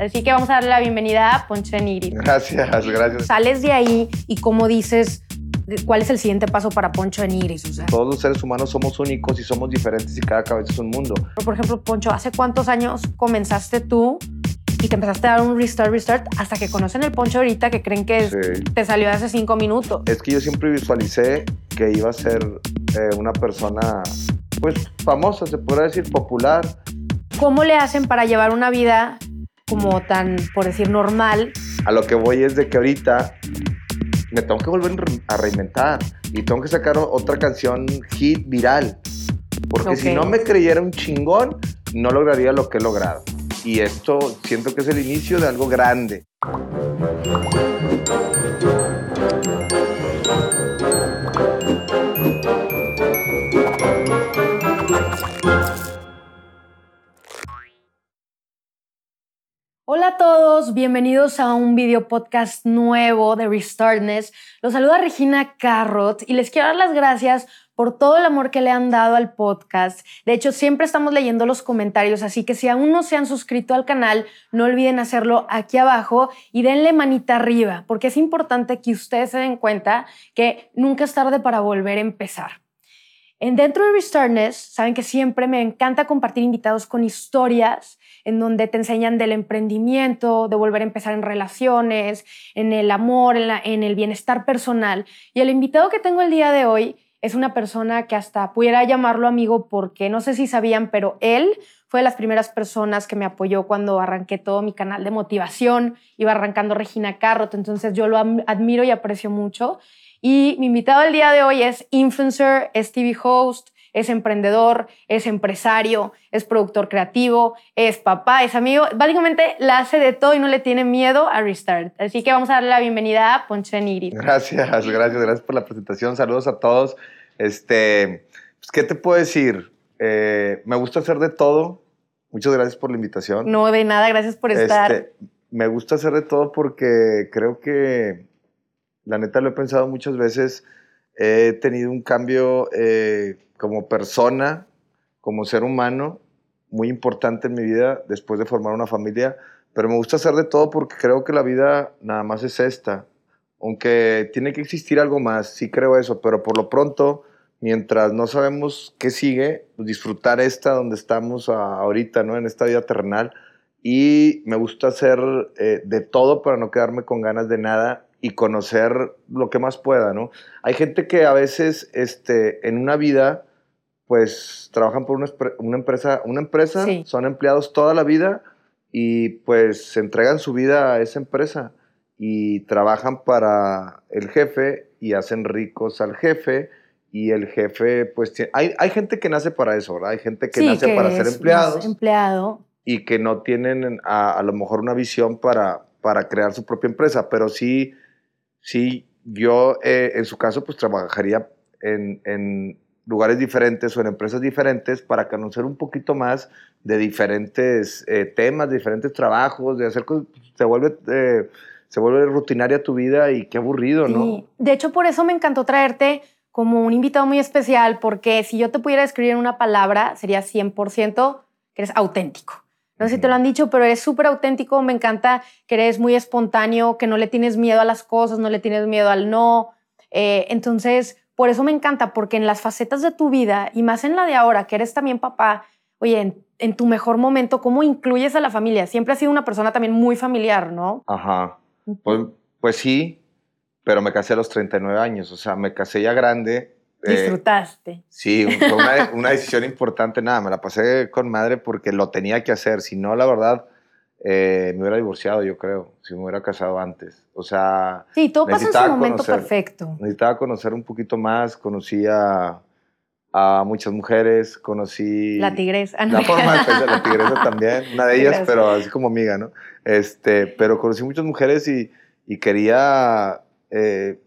Así que vamos a darle la bienvenida a Poncho de Nigris. Gracias, gracias. Sales de ahí y cómo dices, ¿cuál es el siguiente paso para Poncho? O sea, Todos los seres humanos somos únicos y somos diferentes y cada cabeza es un mundo. por ejemplo, Poncho, ¿hace cuántos años comenzaste tú y te empezaste a dar un restart, restart, hasta que conocen el Poncho ahorita que creen que Sí. te salió de hace cinco minutos? Es que yo siempre visualicé que iba a ser eh, una persona, pues, famosa, se podría decir, popular. ¿Cómo le hacen para llevar una vida como tan, por decir, normal? A lo que voy es de que ahorita me tengo que volver a reinventar y tengo que sacar otra canción hit viral. Porque si no me creyera un chingón, no lograría lo que he logrado. Y esto siento que es el inicio de algo grande. Hola a todos, bienvenidos a un video podcast nuevo de Restartness. Los saluda Regina Carrot y les quiero dar las gracias por todo el amor que le han dado al podcast. De hecho, siempre estamos leyendo los comentarios, así que si aún no se han suscrito al canal, no olviden hacerlo aquí abajo y denle manita arriba, porque es importante que ustedes se den cuenta que nunca es tarde para volver a empezar. En dentro de Restartness, saben que siempre me encanta compartir invitados con historias en donde te enseñan del emprendimiento, de volver a empezar en relaciones, en el amor, en, el bienestar personal. Y el invitado que tengo el día de hoy es una persona que hasta pudiera llamarlo amigo porque no sé si sabían, pero él fue de las primeras personas que me apoyó cuando arranqué todo mi canal de motivación, iba arrancando Regina Carrot, entonces yo lo admiro y aprecio mucho. Y mi invitado el día de hoy es influencer, es TV host, es emprendedor, es empresario, es productor creativo, es papá, es amigo. Básicamente la hace de todo y no le tiene miedo a Restart. Así que vamos a darle la bienvenida a Poncho de Nigris. Gracias, gracias, gracias por la presentación. Saludos a todos. Este, pues, ¿qué te puedo decir? Eh, me gusta hacer de todo. Muchas gracias por la invitación. No de nada, gracias por estar. Este, me gusta hacer de todo porque creo que, la neta, lo he pensado muchas veces. He tenido un cambio eh, como persona, como ser humano, muy importante en mi vida después de formar una familia. Pero me gusta hacer de todo porque creo que la vida nada más es esta. Aunque tiene que existir algo más, sí creo eso. Pero por lo pronto, mientras no sabemos qué sigue, pues disfrutar esta donde estamos ahorita, ¿no? En esta vida terrenal y me gusta hacer eh, de todo para no quedarme con ganas de nada y conocer lo que más pueda, ¿no? Hay gente que a veces este, en una vida pues trabajan por una, empresa, una empresa Sí. son empleados toda la vida y pues se entregan su vida a esa empresa y trabajan para el jefe y hacen ricos al jefe y el jefe pues tiene- hay, hay gente que nace para eso, ¿verdad? Hay gente que Sí, nace que para ser empleados empleado. y que no tienen a, a lo mejor una visión para, para crear su propia empresa, pero sí, sí yo eh, en su caso pues trabajaría en, en lugares diferentes o en empresas diferentes para conocer un poquito más de diferentes eh, temas, de diferentes trabajos, de hacer cosas, se vuelve, eh, se vuelve rutinaria tu vida y qué aburrido, ¿no? Sí. De hecho, por eso me encantó traerte como un invitado muy especial, porque si yo te pudiera describir en una palabra, sería 100% que eres auténtico. No sé si te lo han dicho, pero eres súper auténtico. Me encanta que eres muy espontáneo, que no le tienes miedo a las cosas, no le tienes miedo al no. Eh, entonces, por eso me encanta, porque en las facetas de tu vida, y más en la de ahora, que eres también papá, oye, en, en tu mejor momento, ¿cómo incluyes a la familia? Siempre has sido una persona también muy familiar, ¿no? Ajá. Pues, pues sí, pero me casé a los 39 años, o sea, me casé ya grande. eh, Disfrutaste. sí, fue una, una decisión importante, nada, me la pasé con madre porque lo tenía que hacer, si no, la verdad, eh, me hubiera divorciado, yo creo, si me hubiera casado antes. O sea, Sí, todo pasa en su momento conocer. perfecto. necesitaba conocer un poquito más, conocí a, a muchas mujeres, conocí... La tigresa. La forma de pensar, la tigresa también, una de ellas, Gracias. pero así como amiga, ¿no? Este, pero conocí muchas mujeres y, y quería, eh,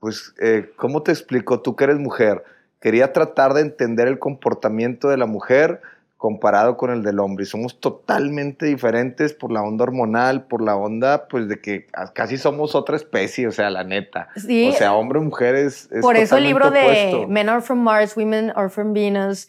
pues, eh, ¿cómo te explico? Tú que eres mujer, quería tratar de entender el comportamiento de la mujer comparado con el del hombre. Y somos totalmente diferentes por la onda hormonal, por la onda, pues, de que casi somos otra especie, o sea, la neta. Sí, O sea, hombre o mujer es, es por eso el libro de. Men are from Mars, Women are from Venus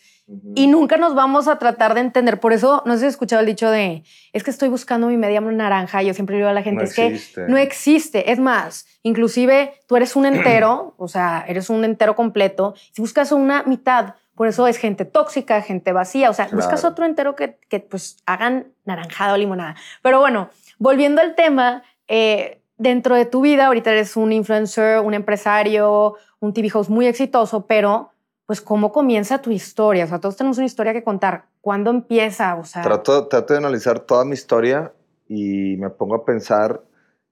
y nunca nos vamos a tratar de entender. Por eso, no sé si has escuchado el dicho de, es que estoy buscando mi media naranja. Yo siempre digo a la gente, No es que no existe. Es más, inclusive tú eres un entero, o sea, eres un entero completo. Si buscas una mitad, por eso es gente tóxica, gente vacía. O sea, Claro. buscas otro entero que, que pues hagan naranjada o limonada. Pero bueno, volviendo al tema, eh, dentro de tu vida, ahorita eres un influencer, un empresario, un TV host muy exitoso, pero pues cómo comienza tu historia. O sea, todos tenemos una historia que contar. ¿Cuándo empieza? O sea, Trato, trato de analizar toda mi historia y me pongo a pensar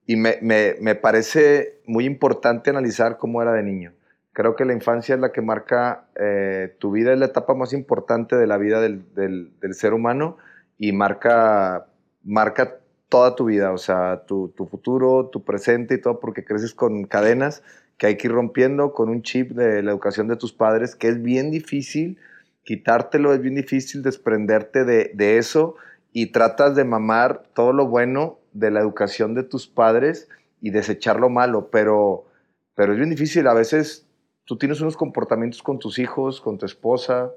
y me, me- me parece muy importante analizar cómo era de niño. Creo que la infancia es la que marca eh, tu vida, es la etapa más importante de la vida del, del- del ser humano y marca, marca toda tu vida, o sea, tu, tu futuro, tu presente y todo, porque creces con cadenas que hay que ir rompiendo, con un chip de la educación de tus padres, que es bien difícil quitártelo, es bien difícil desprenderte de, de eso y tratas de mamar todo lo bueno de la educación de tus padres y desechar lo malo, pero, pero es bien difícil. A veces tú tienes unos comportamientos con tus hijos, con tu esposa,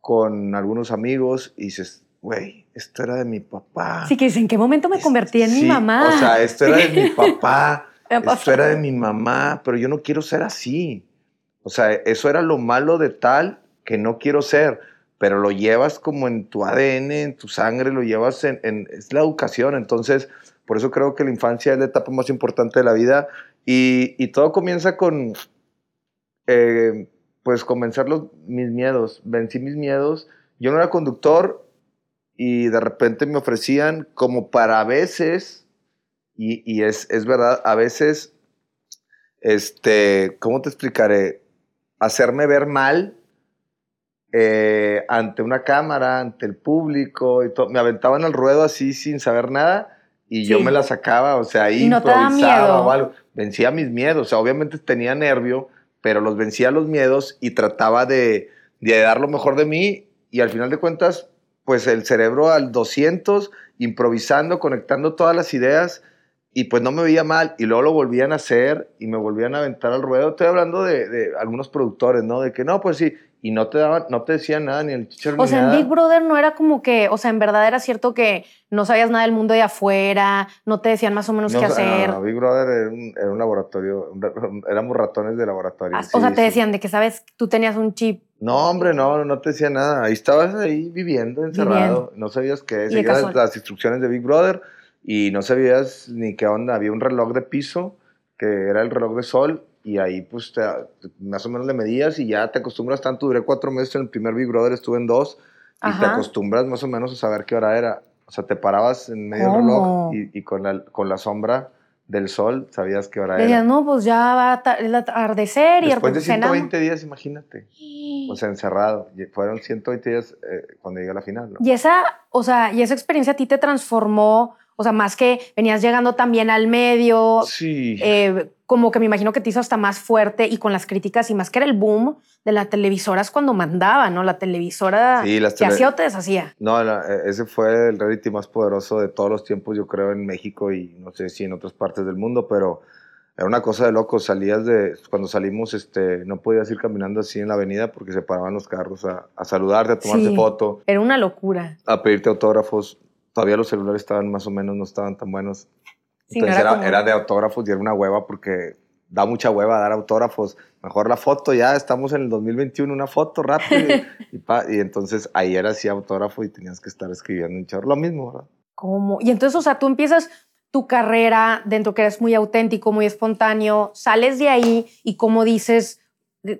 con algunos amigos y dices, güey, esto era de mi papá. sí que dices, ¿en qué momento me convertí en mi Sí, mamá? O sea, esto era de mi papá. Esto era de mi mamá, pero yo no quiero ser así. O sea, eso era lo malo de tal que no quiero ser, pero lo llevas como en tu ADN, en tu sangre, lo llevas en, en- es la educación. Entonces, por eso creo que la infancia es la etapa más importante de la vida y, y todo comienza con, eh, pues, con vencer los, mis miedos. Vencí mis miedos. Yo no era conductor y de repente me ofrecían como para a veces, y, y es, es verdad, a veces, este, ¿cómo te explicaré? Hacerme ver mal eh, ante una cámara, ante el público, y todo. me aventaban al ruedo así sin saber nada y yo me la sacaba, o sea, ahí ¿Y no improvisaba o algo. Vencía mis miedos, o sea, obviamente tenía nervio, pero los vencía los miedos y trataba de, de dar lo mejor de mí y al final de cuentas, pues el cerebro al 200, improvisando, conectando todas las ideas y pues no me veía mal y luego lo volvían a hacer y me volvían a aventar al ruedo. Estoy hablando de, de algunos productores, ¿no? De que no, pues sí, y no te daban, no te decían nada ni el teacher O ni sea, en nada. Big Brother no era como que, o sea, en verdad era cierto que no sabías nada del mundo de afuera, no te decían más o menos No, qué no, hacer. no, Big Brother era un, era un laboratorio, un ra- éramos ratones de laboratorio. Ah, sí, o sea, te sí. decían de que, ¿sabes? Tú tenías un chip. No, hombre, no, no te decía nada. Ahí estabas ahí viviendo, encerrado. No sabías qué. Seguías las instrucciones de Big Brother y no sabías ni qué onda. Había un reloj de piso que era el reloj de sol y ahí pues te- más o menos le medías y ya te acostumbras tanto. Duré cuatro meses en el primer Big Brother, estuve en dos y te Ajá. acostumbras más o menos a saber qué hora era. O sea, te parabas en medio del ¿Cómo? reloj y, y con, la, con la sombra del sol sabías qué hora Decías, era. no, pues ya va a el atardecer y Después de cenamos. 120 días, imagínate. O sea, encerrado. Fueron 120 días eh, cuando llegué a la final, ¿no? Y esa, o sea, y esa experiencia a ti te transformó, o sea, más que venías llegando también al medio, Sí. eh, como que me imagino que te hizo hasta más fuerte y con las críticas y más que era el boom de las televisoras cuando mandaba, ¿no? La televisora Sí, las te tele- hacía o te deshacía. No, la- eh, ese fue el reality más poderoso de todos los tiempos, yo creo, en México y no sé si en otras partes del mundo, pero era una cosa de loco. Salías de, cuando salimos, este, no podías ir caminando así en la avenida porque se paraban los carros a, a saludarte, a tomarte Sí. foto, Era una locura. a pedirte autógrafos. Todavía los celulares estaban más o menos, no estaban tan buenos. Sí, no Entonces era era, como- era de autógrafos y era una hueva porque da mucha hueva dar autógrafos. Mejor la foto, ya estamos en el 2021, una foto rápido. y, y entonces ahí era así autógrafo y tenías que estar escribiendo un chorro. Lo mismo, ¿verdad? ¿Cómo? Y entonces, o sea, tú empiezas tu carrera dentro que eres muy auténtico, muy espontáneo, sales de ahí y cómo dices,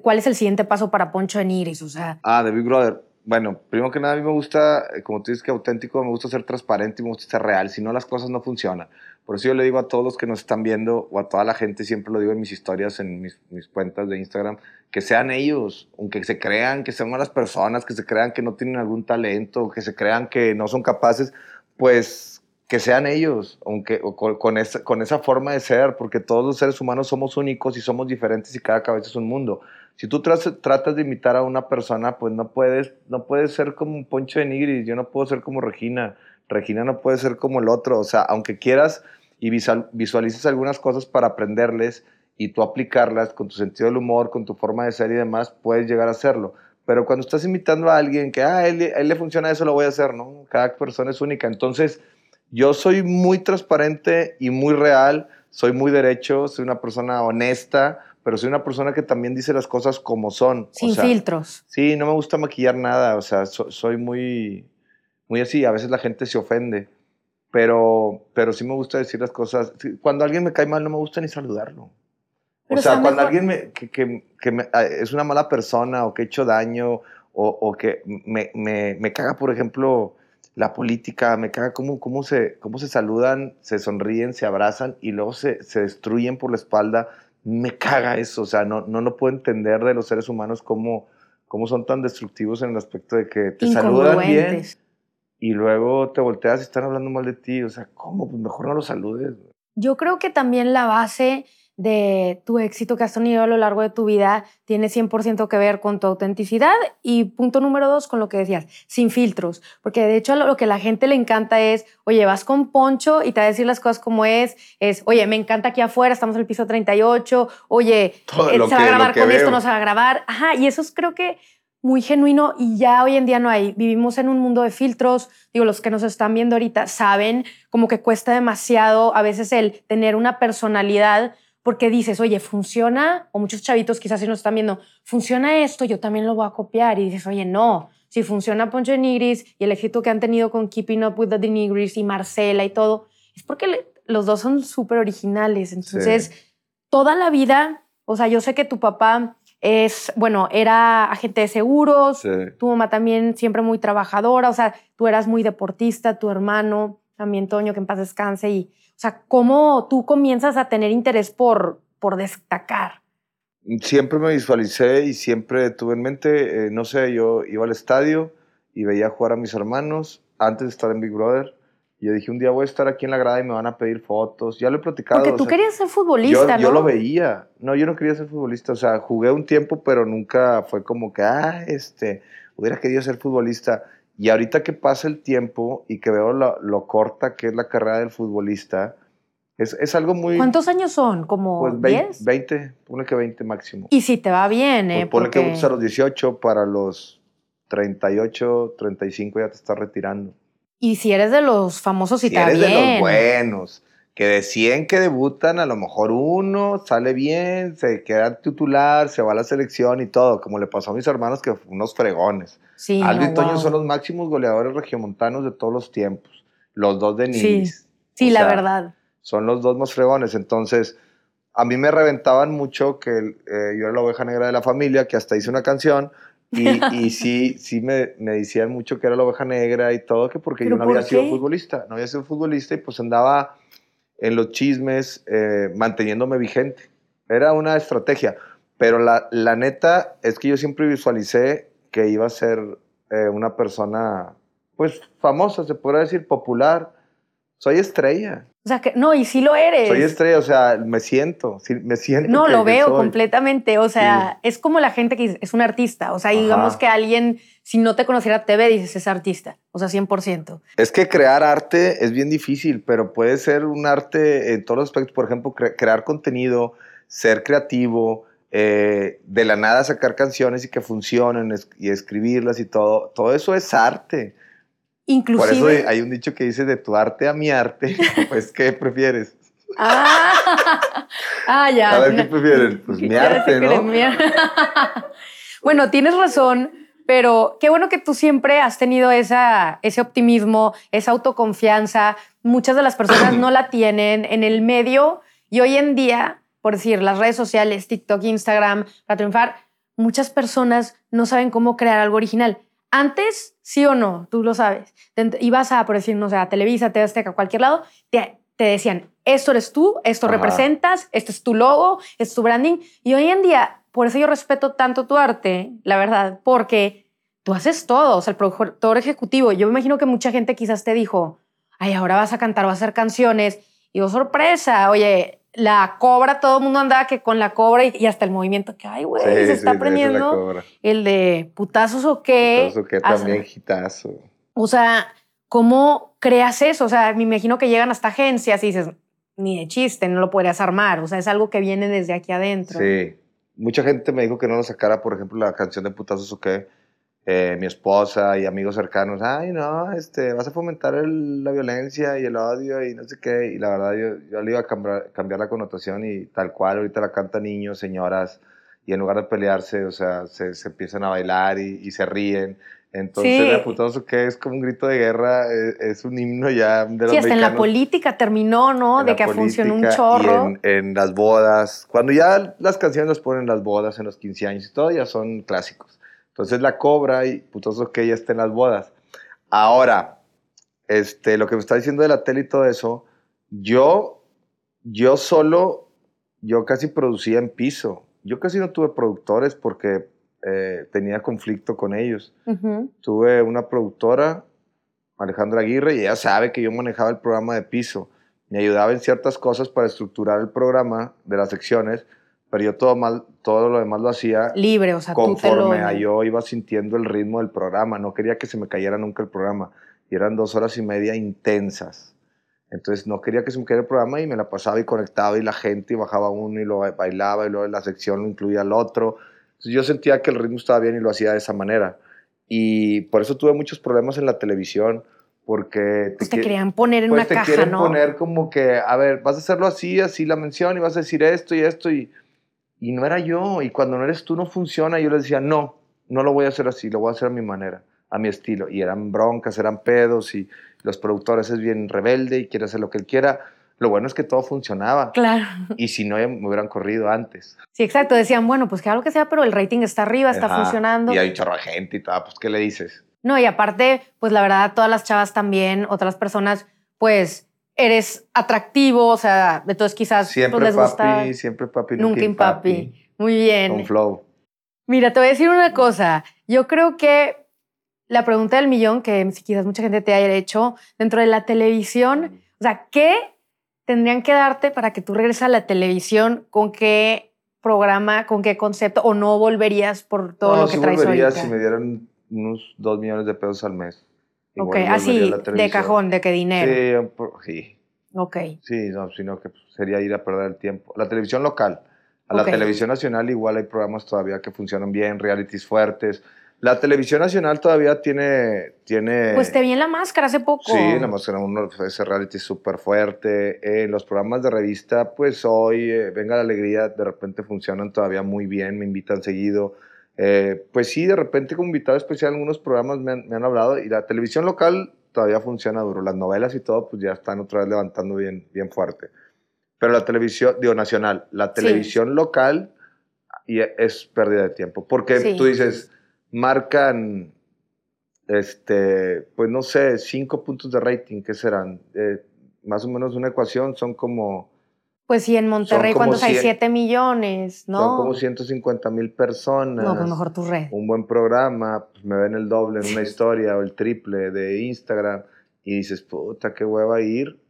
¿cuál es el siguiente paso para Poncho en Iris? O sea, Ah, de Big Brother. Bueno, primero que nada, a mí me gusta, eh, como tú dices que auténtico, me gusta ser transparente y me gusta ser real. Si no, las cosas no funcionan. Por eso yo le digo a todos los que nos están viendo o a toda la gente, siempre lo digo en mis historias, en mis, cuentas de Instagram, que sean ellos, aunque se crean que son malas personas, que se crean que no tienen algún talento, que se crean que no son capaces, pues que sean ellos, aunque con esa, con esa forma de ser, porque todos los seres humanos somos únicos y somos diferentes y cada cabeza es un mundo. Si tú tratas de imitar a una persona, pues no puedes, no puedes ser como un Poncho de Nigris, yo no puedo ser como Regina, Regina no puede ser como el otro, o sea, aunque quieras y visual- visualices algunas cosas para aprenderles y tú aplicarlas con tu sentido del humor, con tu forma de ser y demás, puedes llegar a hacerlo. Pero cuando estás invitando a alguien que, ah, él, él le funciona eso, lo voy a hacer, ¿no? Cada persona es única. Entonces, yo soy muy transparente y muy real, soy muy derecho, soy una persona honesta, pero soy una persona que también dice las cosas como son. Sin filtros. Sí, no me gusta maquillar nada, o sea, soy muy, muy así, a veces la gente se ofende, pero, pero sí me gusta decir las cosas. Cuando alguien me cae mal, no me gusta ni saludarlo. o sea, cuando alguien me, que, que, que ah, es una mala persona o que he hecho daño o, o que me, me, me, caga, por ejemplo, la política, me caga cómo, cómo, se, cómo se saludan, se sonríen, se abrazan y luego se, se destruyen por la espalda. Me caga eso, o sea, no, no lo puedo entender de los seres humanos cómo, cómo son tan destructivos en el aspecto de que te saludan bien y luego te volteas y están hablando mal de ti. O sea, ¿cómo? Pues mejor no los saludes. Yo creo que también la base de tu éxito que has tenido a lo largo de tu vida tiene 100% que ver con tu autenticidad y punto número dos con lo que decías, sin filtros, porque de hecho lo que a la gente le encanta es, oye, vas con Poncho y te va a decir las cosas como es, es, oye, me encanta aquí afuera, estamos en el piso 38, oye, eh, se va a grabar con esto, no se va a grabar, ajá, y eso es creo que muy genuino y ya hoy en día no hay. Vivimos en un mundo de filtros. Digo, los que nos están viendo ahorita saben como que cuesta demasiado a veces el tener una personalidad porque dices, oye, funciona, o muchos chavitos quizás si nos están viendo, funciona esto, yo también lo voy a copiar. Y dices, oye, no, si funciona Poncho de Nigris y el éxito que han tenido con Keeping Up with the Nigris y Marcela y todo, es porque los dos son súper originales. Entonces, toda la vida, o sea, yo sé que tu papá es, bueno, era agente de seguros, tu mamá también siempre muy trabajadora, o sea, tú eras muy deportista, tu hermano, también Toño, que en paz descanse, y, o sea, ¿cómo tú comienzas a tener interés por, por destacar? Siempre me visualicé y siempre tuve en mente, eh, no sé, yo iba al estadio y veía jugar a mis hermanos antes de estar en Big Brother y yo dije, un día voy a estar aquí en la grada y me van a pedir fotos. Ya lo he platicado. Porque tú querías ser futbolista, yo, ¿no? Yo lo veía. No, yo no quería ser futbolista. O sea, jugué un tiempo, pero nunca fue como que, ah, este, hubiera querido ser futbolista. Y ahorita que pasa el tiempo y que veo lo, lo corta que es la carrera del futbolista, es, es, algo muy... ¿Cuántos años son? ¿Como pues 10? 20, pone que 20 máximo. Y si te va bien, ¿eh? Pues pone porque... que a los 18, para los 38, 35 ya te estás retirando. Y si eres de los famosos y si está eres bien. de los buenos, que de 100 que debutan, a lo mejor uno sale bien, se queda titular, se va a la selección y todo, como le pasó a mis hermanos que unos fregones. Sí, Aldo no, y Toño wow. son los máximos goleadores regiomontanos de todos los tiempos. Los dos de Sí, Nigris. sí O la sea, verdad. Son los dos más fregones. Entonces, a mí me reventaban mucho que eh, yo era la oveja negra de la familia, que hasta hice una canción. Y, y sí, sí me, me, decían mucho que era la oveja negra y todo, que porque yo no por había sido futbolista. No había sido futbolista y pues andaba en los chismes eh, manteniéndome vigente. Era una estrategia. Pero la, la, neta es que yo siempre visualicé que iba a ser eh, una persona, pues famosa, se podría decir, popular. Soy estrella. O sea, que no, y sí lo eres. Soy estrella, o sea, me siento, sí, me siento. No, que, lo veo soy. completamente. O sea, sí. es como la gente que es un artista. O sea, Ajá. digamos que alguien, si no te conociera TV, dices, es artista. O sea, 100%. Es que crear arte es bien difícil, pero puede ser un arte en todos los aspectos. Por ejemplo, cre crear contenido, ser creativo, eh, de la nada sacar canciones y que funcionen es y escribirlas y todo. Todo eso es arte. Inclusive... Por eso hay un dicho que dice de tu arte a mi arte, pues ¿qué prefieres? Ah, ah ya. A ver, ¿qué prefieren? Pues mi arte, ¿no? Mi... bueno, tienes razón, pero qué bueno que tú siempre has tenido esa, ese optimismo, esa autoconfianza. Muchas de las personas no la tienen en el medio y hoy en día, por decir, las redes sociales, TikTok, Instagram, para triunfar, muchas personas no saben cómo crear algo original. Antes, sí o no, tú lo sabes. Ibas a, por decir, no sé, a Televisa, TV Azteca, a cualquier lado, te, te decían, esto eres tú, esto Ajá. representas, este es tu logo, este es tu branding. Y hoy en día, por eso yo respeto tanto tu arte, la verdad, porque tú haces todo, o sea, el productor ejecutivo. Yo me imagino que mucha gente quizás te dijo, ay, ahora vas a cantar, vas a hacer canciones. Y oh, sorpresa, oye, la cobra, todo el mundo andaba que con la cobra y, y hasta el movimiento que, ay, güey, sí, se está sí, aprendiendo. El de putazos o qué. Putazos o qué también, hitazo. O sea, ¿cómo creas eso? O sea, me imagino que llegan hasta agencias y dices, ni de chiste, no lo podrías armar. O sea, es algo que viene desde aquí adentro. Sí. Mucha gente me dijo que no lo sacara, por ejemplo, la canción de Putazos o qué, eh, mi esposa y amigos cercanos, ay, no, este, vas a fomentar la violencia y el odio y no sé qué. Y la verdad, yo, yo le iba a cambiar, cambiar, la connotación y tal cual, ahorita la canta niños, señoras, y en lugar de pelearse, o sea, se, se empiezan a bailar y, y se ríen. Entonces, sí. que es como un grito de guerra, es, un himno ya de los Sí, hasta en la política terminó, ¿no? De que funcionó un chorro. en, en, las bodas, cuando ya las canciones las ponen en las bodas, en los 15 años y todo, ya son clásicos. Entonces la cobra y putoso que ya está en las bodas. Ahora, este, lo que me está diciendo de la tele y todo eso, yo, yo solo, yo casi producía en piso. Yo casi no tuve productores porque eh, tenía conflicto con ellos. Tuve una productora, Alejandra Aguirre, y ella sabe que yo manejaba el programa de piso. Me ayudaba en ciertas cosas para estructurar el programa de las secciones, pero yo todo, mal, todo lo demás lo hacía libre, o sea, conforme a yo iba sintiendo el ritmo del programa. No quería que se me cayera nunca el programa. Y eran dos horas y media intensas. Entonces no quería que se me cayera el programa y me la pasaba y conectaba y la gente y bajaba uno y lo bailaba y luego la sección lo incluía al otro yo sentía que el ritmo estaba bien y lo hacía de esa manera. Y por eso tuve muchos problemas en la televisión, porque... Te, pues te querían poner en pues una te caja, quieren ¿no? poner como que, a ver, vas a hacerlo así, así la mención, y vas a decir esto y esto, y, y no era yo. Y cuando no eres tú, no funciona. Y yo les decía, no, no lo voy a hacer así, lo voy a hacer a mi manera, a mi estilo. Y eran broncas, eran pedos, y los productores es bien rebelde y quiere hacer lo que él quiera lo bueno es que todo funcionaba. Claro. Y si no, me hubieran corrido antes. Sí, exacto. Decían, bueno, pues que algo que sea, pero el rating está arriba, está funcionando. Y hay chorro de gente y todo, pues, ¿qué le dices? No, y aparte, pues la verdad, todas las chavas también, otras personas, pues eres atractivo, o sea, entonces quizás pues, siempre les papi, gusta. Siempre papi, nunca en papi. Muy bien. Un flow. Mira, te voy a decir una cosa. Yo creo que la pregunta del millón, que quizás mucha gente te haya hecho, dentro de la televisión, o sea, ¿qué tendrían que darte para que tú regreses a la televisión? ¿Con qué programa, con qué concepto? ¿O no volverías por todo no, lo que sí traes volvería ahorita? si me dieran unos dos millones de pesos al mes. Ok, así, la de cajón, de qué dinero. Sí, sí, Ok. sí, no, sino que pues, sería ir a perder el tiempo. La televisión local. A la Ok. televisión nacional igual hay programas todavía que funcionan bien, realities fuertes. La televisión nacional todavía tiene... tiene Pues te vi en la máscara hace poco. Sí, la máscara uno ese reality súper fuerte. Eh, los programas de revista, pues hoy, eh, Venga la Alegría, de repente funcionan todavía muy bien, me invitan seguido. Eh, pues sí, de repente como invitado especial algunos programas me han, me han hablado y la televisión local todavía funciona duro. Las novelas y todo, pues ya están otra vez levantando bien, bien fuerte. Pero la televisión, digo, nacional, la televisión local y es pérdida de tiempo. Porque Sí. tú dices, marcan, este, pues no sé, cinco puntos de rating, ¿qué serán? Eh, más o menos una ecuación, son como, Pues sí, en Monterrey, ¿cuántos hay? cien- Siete millones, ¿no? son como 150 mil personas. No, pues mejor tu red. Un buen programa, pues me ven el doble en una historia o el triple de Instagram y dices, puta, qué hueva ir.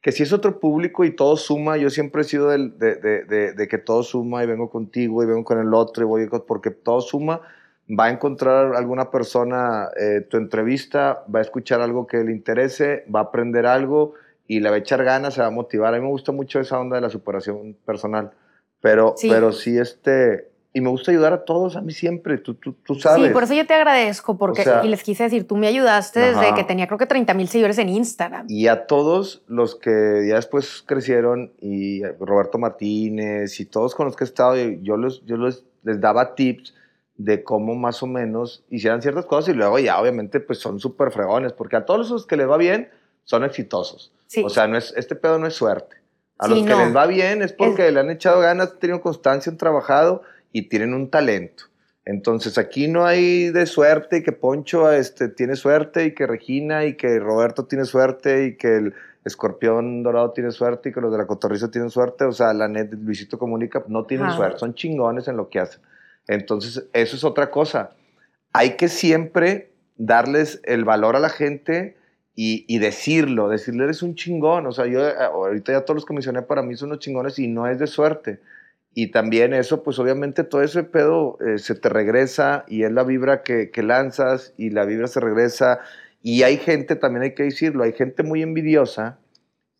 Que si es otro público y todo suma, yo siempre he sido del- de, de- de- de que todo suma y vengo contigo y vengo con el otro y voy porque todo suma, va a encontrar alguna persona eh, tu entrevista, va a escuchar algo que le interese, va a aprender algo y le va a echar ganas, se va a motivar. A mí me gusta mucho esa onda de la superación personal, pero Sí. pero sí este, y me gusta ayudar a todos, a mí siempre, tú, tú, tú sabes. Sí, por eso yo te agradezco, porque, O sea- y les quise decir, tú me ayudaste desde Ajá. que tenía creo que 30 mil seguidores en Instagram. Y a todos los que ya después crecieron, y Roberto Martínez y todos con los que he estado, yo, los, yo los, les daba tips de cómo más o menos hicieran ciertas cosas y luego ya obviamente pues son súper fregones, porque a todos los que les va bien son exitosos. Sí. O sea, no es, este pedo no es suerte. A Sí, los que no. les va bien es porque le han echado ganas, han tenido constancia, han trabajado y tienen un talento. Entonces aquí no hay de suerte y que Poncho este, tiene suerte y que Regina y que Roberto tiene suerte y que el escorpión dorado tiene suerte y que los de la cotorriza tienen suerte. O sea, la net Luisito Comunica no tienen Ajá. suerte, son chingones en lo que hacen. Entonces eso es otra cosa. Hay que siempre darles el valor a la gente y, y decirlo, decirle eres un chingón. O sea, yo eh, ahorita ya todos los que mencioné para mí son unos chingones y no es de suerte. Y también eso, pues obviamente todo ese pedo eh, se te regresa y es la vibra que, que lanzas y la vibra se regresa. Y hay gente, también hay que decirlo, hay gente muy envidiosa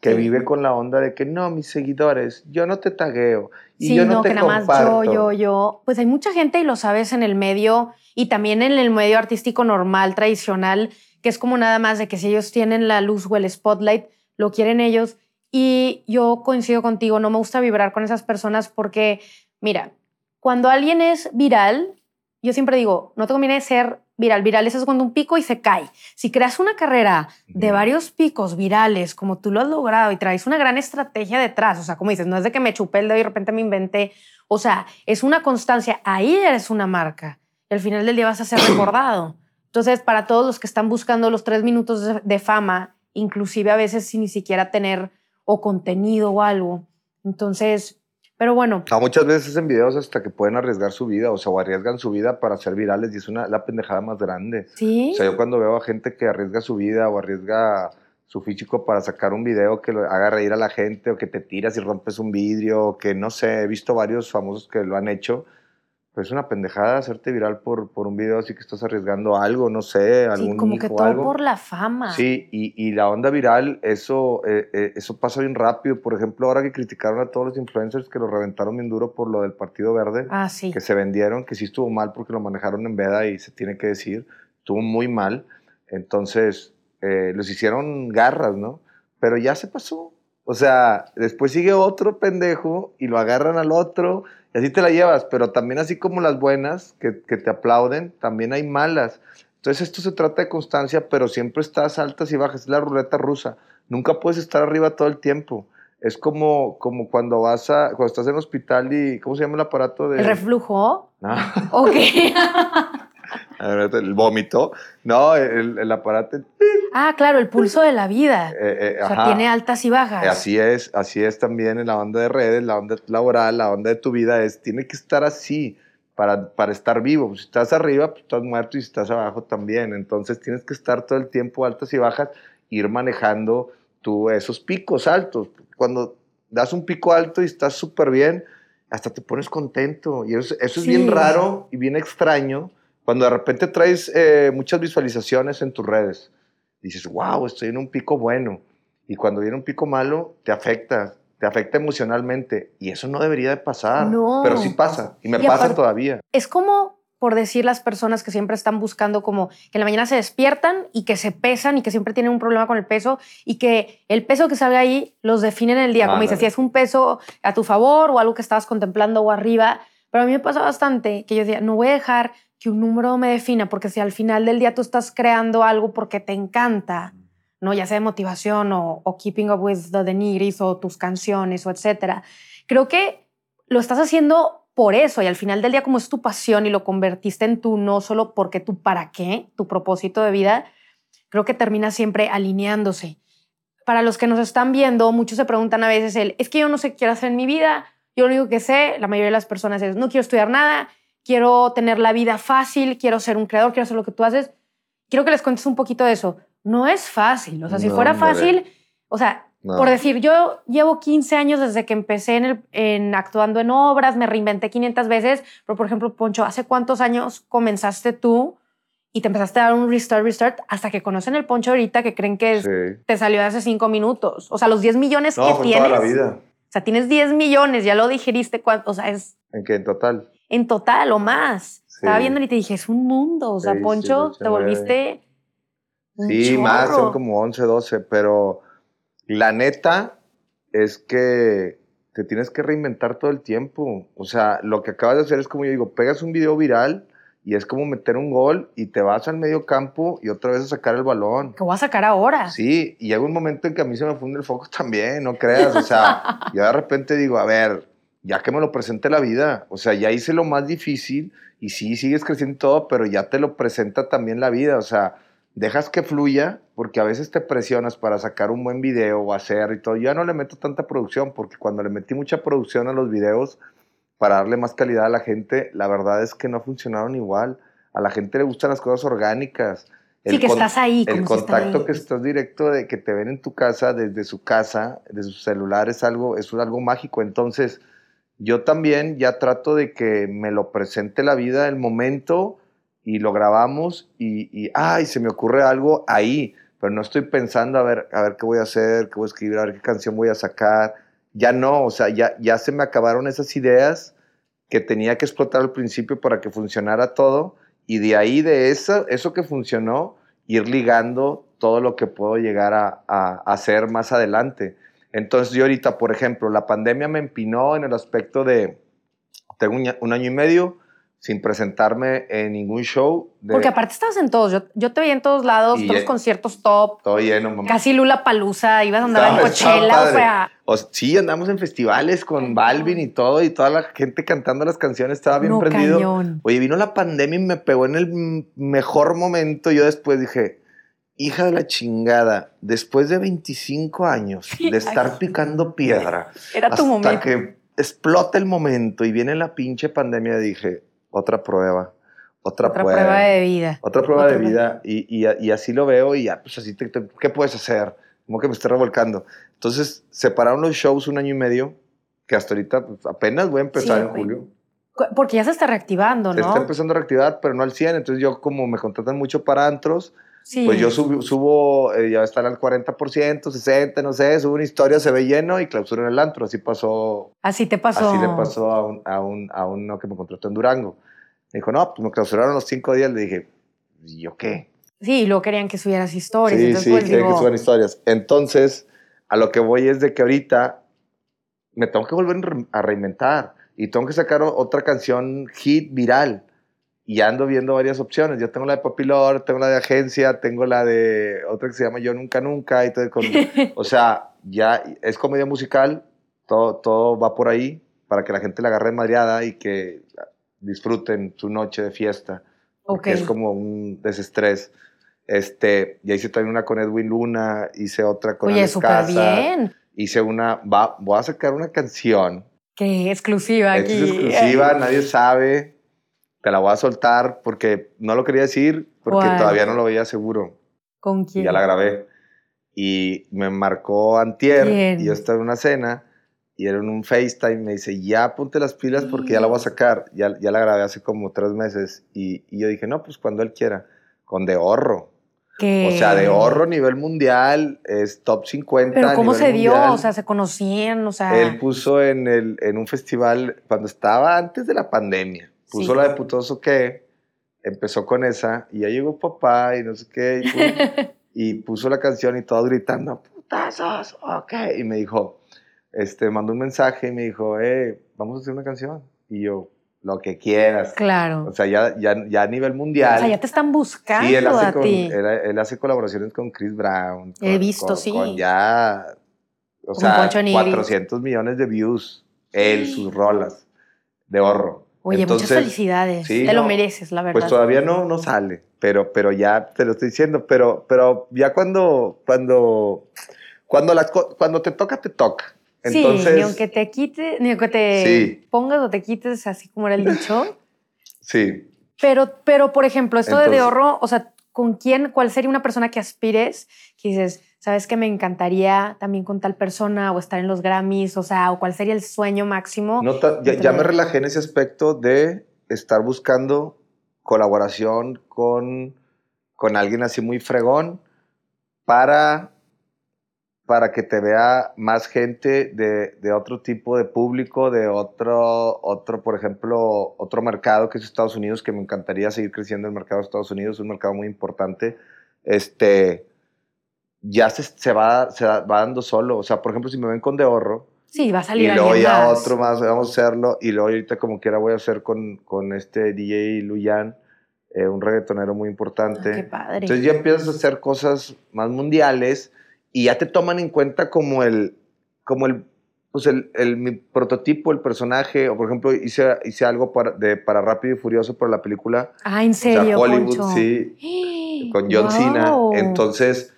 que Sí. vive con la onda de que no, mis seguidores, yo no te tagueo y sí, yo no, no, te que nada más comparto. yo, yo, yo. Pues hay mucha gente, y lo sabes en el medio, Y también en el medio artístico normal, tradicional, que es como nada más de que si ellos tienen la luz o el spotlight, lo quieren ellos. Y yo coincido contigo, no me gusta vibrar con esas personas porque, mira, cuando alguien es viral, yo siempre digo, no te conviene ser viral. Viral es cuando un pico y se cae. Si creas una carrera de varios picos virales, como tú lo has logrado y traes una gran estrategia detrás, o sea, como dices, no es de que me chupé el dedo y de repente me inventé, o sea, es una constancia, ahí eres una marca y al final del día vas a ser recordado. Entonces, para todos los que están buscando los tres minutos de, fama, inclusive a veces sin ni siquiera tener o contenido o algo, entonces pero bueno. A muchas veces en videos hasta que pueden arriesgar su vida, o sea, o arriesgan su vida para ser virales y es una, la pendejada más grande. Sí. O sea, yo cuando veo a gente que arriesga su vida o arriesga su físico para sacar un video que lo haga reír a la gente o que te tiras y rompes un vidrio, o que no sé, he visto varios famosos que lo han hecho pues es una pendejada hacerte viral por, por un video así que estás arriesgando algo, no sé, algún sí, como que todo por la fama. Sí, y, y la onda viral, eso, eh, eh, eso pasa bien rápido. Por ejemplo, ahora que criticaron a todos los influencers que lo reventaron bien duro por lo del Partido Verde, ah, sí. que se vendieron, que sí estuvo mal porque lo manejaron en veda y se tiene que decir, estuvo muy mal. Entonces, eh, los hicieron garras, ¿no? Pero ya se pasó. O sea, después sigue otro pendejo y lo agarran al otro y así te la llevas, pero también así como las buenas que, que, te aplauden, también hay malas. Entonces esto se trata de constancia, pero siempre estás altas y bajas, es la ruleta rusa. Nunca puedes estar arriba todo el tiempo. Es como, como cuando vas a, cuando estás en hospital y, ¿cómo se llama el aparato de? ¿El reflujo? No. Ok. el vómito. No, el, el aparato. Ah, claro, el pulso de la vida. Eh, eh, o sea, tiene altas y bajas. Así es, así es también en la onda de redes, la onda laboral, la onda de tu vida es, tiene que estar así para, para estar vivo. Si estás arriba, pues estás muerto y si estás abajo también. Entonces tienes que estar todo el tiempo altas y bajas, ir manejando tú esos picos altos. Cuando das un pico alto y estás súper bien, hasta te pones contento. Y eso, eso es bien raro y bien extraño cuando de repente traes eh, muchas visualizaciones en tus redes, dices, wow, estoy en un pico bueno. Y cuando viene un pico malo, te afecta, te afecta emocionalmente. Y eso no debería de pasar. No. Pero sí pasa. Y me pasa todavía. Es como, por decir, las personas que siempre están buscando como que en la mañana se despiertan y que se pesan y que siempre tienen un problema con el peso y que el peso que salga ahí los define en el día. como dices, si es un peso a tu favor o algo que estabas contemplando o arriba. Pero a mí me pasa bastante que yo decía, no voy a dejar que un número me defina, porque si al final del día tú estás creando algo porque te encanta, ¿no? ya sea motivación o, Keeping Up with the Denigris o tus canciones o etcétera, creo que lo estás haciendo por eso y al final del día como es tu pasión y lo convertiste en tu no solo porque tu para qué, tu propósito de vida, creo que termina siempre alineándose. Para los que nos están viendo, muchos se preguntan a veces el, es que yo no sé qué quiero hacer en mi vida, yo lo único que sé, la mayoría de las personas es, no quiero estudiar nada, quiero tener la vida fácil, quiero ser un creador, quiero hacer lo que tú haces. Quiero que les cuentes un poquito de eso. No es fácil. O sea, si fuera fácil, o sea, por decir, yo llevo 15 años desde que empecé en, el, en actuando en obras, me reinventé 500 veces, pero por ejemplo, Poncho, ¿hace cuántos años comenzaste tú y te empezaste a dar un restart, restart, hasta que conocen el Poncho ahorita que creen que te salió hace 5 minutos? O sea, los 10 millones que tienes. Toda la vida. O sea, tienes 10 millones, ya lo digeriste, ¿cuánto? O sea, es... ¿En qué? ¿En total? En total o más. Estaba viendo y te dije, es un mundo. O sea, Poncho, te volviste. sí, más, son como 11, 12, pero la neta es que te tienes que reinventar todo el tiempo. O sea, lo que acabas de hacer es como yo digo, pegas un video viral y es como meter un gol y te vas al medio campo y otra vez a sacar el balón. Que voy a sacar ahora. Sí, y llega un momento en que a mí se me funde el foco también, no creas. O sea, yo de repente digo, a ver, ya que me lo presente la vida. O sea, ya hice lo más difícil y sí, sigues creciendo todo, pero ya te lo presenta también la vida. O sea, dejas que fluya porque a veces te presionas para sacar un buen video o hacer y todo. Yo ya no le meto tanta producción porque cuando le metí mucha producción a los videos para darle más calidad a la gente, la verdad es que no funcionaron igual. A la gente le gustan las cosas orgánicas. sí, que estás ahí. El contacto que estás directo de que te ven en tu casa, desde su casa, desde su celular, es algo, es algo mágico. Entonces, yo también ya trato de que me lo presente la vida, el momento, y lo grabamos y, y, ay, se me ocurre algo ahí, pero no estoy pensando a ver, a ver qué voy a hacer, qué voy a escribir, a ver qué canción voy a sacar. Ya no, o sea, ya, ya se me acabaron esas ideas que tenía que explotar al principio para que funcionara todo y de ahí, de eso, eso que funcionó, ir ligando todo lo que puedo llegar a, a, hacer más adelante. Entonces yo ahorita, por ejemplo, la pandemia me empinó en el aspecto de, tengo un, año y medio sin presentarme en ningún show. Porque aparte estabas en todos, yo, yo te veía en todos lados, todos los conciertos top. Todo lleno, mamá. Casi Lula Palusa, ibas a andar en Coachella, o sea... sí, andamos en festivales con Balvin y todo, y toda la gente cantando las canciones, estaba bien prendido. Oye, vino la pandemia y me pegó en el mejor momento, yo después dije hija de la chingada, después de 25 años de estar picando piedra, Era tu hasta que explota el momento y viene la pinche pandemia, dije, otra prueba, otra, prueba, de vida. Otra prueba de vida y, y, así lo veo y ya, pues así, te, ¿qué puedes hacer? Como que me estoy revolcando. Entonces, separaron los shows un año y medio, que hasta ahorita pues, apenas voy a empezar en julio. Porque ya se está reactivando, ¿no? Se está empezando a reactivar, pero no al 100. Entonces yo como me contratan mucho para antros, pues yo subo, subo eh, ya están al 40%, 60%, no sé, subo una historia, se ve lleno y clausuro en el antro. Así pasó. Así te pasó. Así le pasó a, un, a, un, a uno que me contrató en Durango. Me dijo, no, pues me clausuraron los cinco días. Le dije, ¿y yo qué? Sí, y luego querían que subieras historias. Sí, sí, pues, querían que subieran historias. Entonces, a lo que voy es de que ahorita me tengo que volver a reinventar y tengo que sacar otra canción hit viral y ando viendo varias opciones. Yo tengo la de Popilor, tengo la de agencia, tengo la de otra que se llama Yo Nunca Nunca. Y todo con, o sea, ya es comedia musical, todo, todo va por ahí para que la gente la agarre madreada y que disfruten su noche de fiesta. Okay. Es como un desestrés. Este, ya hice también una con Edwin Luna, hice otra con Oye, súper bien. Hice una, va, voy a sacar una canción. Que exclusiva aquí. Es exclusiva, nadie sabe te la voy a soltar porque no lo quería decir, porque todavía no lo veía seguro. ¿Con quién? Y ya la grabé. Y me marcó Antier, y yo estaba en una cena, y era en un FaceTime, me dice, ya ponte las pilas porque ya la voy a sacar. Ya, ya la grabé hace como tres meses. Y, y yo dije, no, pues cuando él quiera. Con De Horro. O sea, De Horro nivel mundial, es top 50. Pero ¿cómo se dio? O sea, se conocían, o sea... Él puso en, el, en un festival, cuando estaba antes de la pandemia, puso la de putoso que, empezó con esa, y ya llegó papá y no sé qué, y, puso la canción y todo gritando, putazos, ok, y me dijo, este, mandó un mensaje y me dijo, eh, vamos a hacer una canción, y yo, lo que quieras. Claro. O sea, ya, ya, ya a nivel mundial. O sea, ya te están buscando sí, él hace, a ti. Él, hace colaboraciones con Chris Brown. He visto, sí. Con ya, o sea, 400 millones de views, él, sus rolas, de horro. Oye, muchas felicidades. te lo mereces, la verdad. Pues todavía no, no sale, pero, pero ya te lo estoy diciendo. Pero, pero ya cuando, cuando, cuando, cuando te toca, te toca. Entonces, sí, ni aunque te quites, ni aunque te pongas o te quites, así como era el dicho. sí. Pero, pero, por ejemplo, esto de ahorro, o sea, ¿con quién, cuál sería una persona que aspires? Que dices, ¿sabes que me encantaría también con tal persona o estar en los Grammys? O sea, ¿o cuál sería el sueño máximo? No, ya, me relajé en ese aspecto de estar buscando colaboración con, con alguien así muy fregón para, para que te vea más gente de, de, otro tipo de público, de otro, otro, por ejemplo, otro mercado que es Estados Unidos, que me encantaría seguir creciendo el mercado de Estados Unidos, es un mercado muy importante. Este, ya se, se, va, se va dando solo. O sea, por ejemplo, si me ven con De Ahorro. Sí, va a salir Y luego ya otro más, vamos a hacerlo. Y luego ahorita como quiera voy a hacer con, con este DJ Luyan, eh, un reggaetonero muy importante. qué padre. Entonces ya empiezas a hacer cosas más mundiales y ya te toman en cuenta como el, como el, pues el, el mi prototipo, el personaje. O por ejemplo, hice, hice algo para, de, para Rápido y Furioso para la película. Ah, ¿en serio, Hollywood, sí. con John Cena. Entonces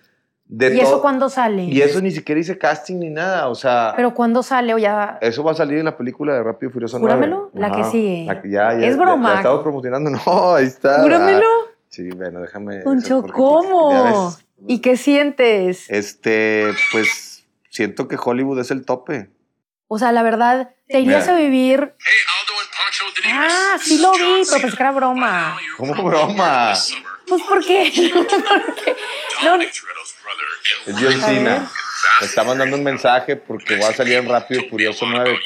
¿Y eso cuándo sale? Y eso ni siquiera hice casting ni nada, o sea... ¿Pero cuándo sale o ya...? Eso va a salir en la película de Rápido y Furioso Júramelo, la que sigue. ya, ya, es broma. La, estamos promocionando, no, ahí está. Júramelo. Sí, bueno, déjame... Poncho, ¿cómo? ¿Y qué sientes? Este, pues, siento que Hollywood es el tope. O sea, la verdad, te irías a vivir... Ah, sí lo vi, pero pensé que era broma. ¿Cómo broma? Pues, ¿por qué? Porque... No, es John Cena. Me está mandando un mensaje porque voy a salir en Rápido y Furioso 9.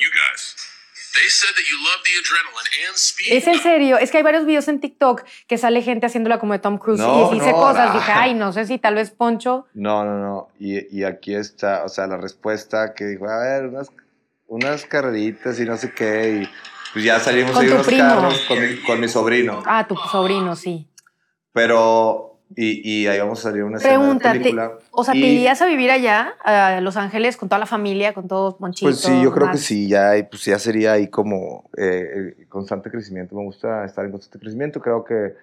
Es en serio, es que hay varios videos en TikTok que sale gente haciéndola como de Tom Cruise No, y dice no, cosas. no. Dije, ay, no sé si tal vez Poncho. No, no, no. Y, y aquí está, o sea, la respuesta que dijo, a ver, unas, unas carreritas y no sé qué. Y pues ya salimos Con ahí tu unos primo. carros con mi, con mi sobrino. Ah, tu sobrino, sí. Pero, y, y ahí vamos a salir una escena de Pregúntate, película. o sea, ¿te Y, irías a vivir allá, a Los Ángeles, con toda la familia, con todos Ponchito? Pues sí, yo creo que sí, ya, pues ya sería ahí como eh, constante crecimiento. Me gusta estar en constante crecimiento. Creo que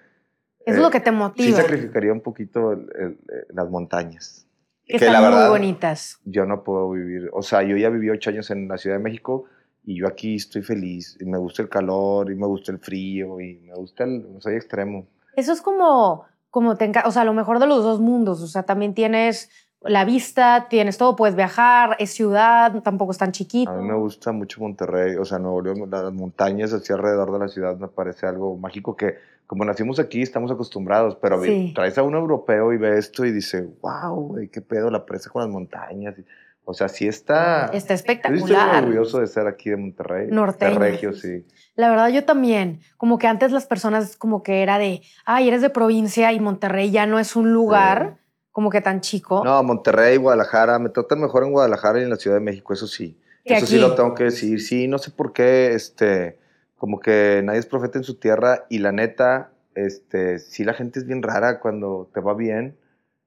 es eh, lo que te sí motiva. sacrificaría un poquito el- el- eh, las montañas. que están muy bonitas. yo no puedo vivir. O sea, yo ya viví ocho años en la Ciudad de México y yo aquí estoy feliz. Y me gusta el calor y me gusta el frío y me gusta el. Soy extremo. Eso es como, como te o sea, lo mejor de los dos mundos. O sea, también tienes la vista, tienes todo, puedes viajar, es ciudad, tampoco es tan chiquito. A mí me gusta mucho Monterrey. O sea, Nuevo León, las montañas así alrededor de la ciudad me parece algo mágico que, como nacimos aquí, estamos acostumbrados. Pero Sí. traes a un europeo y ve esto y dice, wow, güey, qué pedo la presa con las montañas. O sea, sí está. Está Yo sí estoy espectacular. orgulloso de ser aquí de Monterrey. Norteño. De Regio, sí. La verdad, yo también. Como que antes las personas como que era de, ay, eres de provincia y Monterrey ya no es un lugar como que tan chico. No, Monterrey, Guadalajara, me tratan mejor en Guadalajara y en la Ciudad de México, eso sí. Eso sí lo tengo que decir. Sí, no sé por qué, este, como que nadie es profeta en su tierra y la neta, este, sí la gente es bien rara cuando te va bien,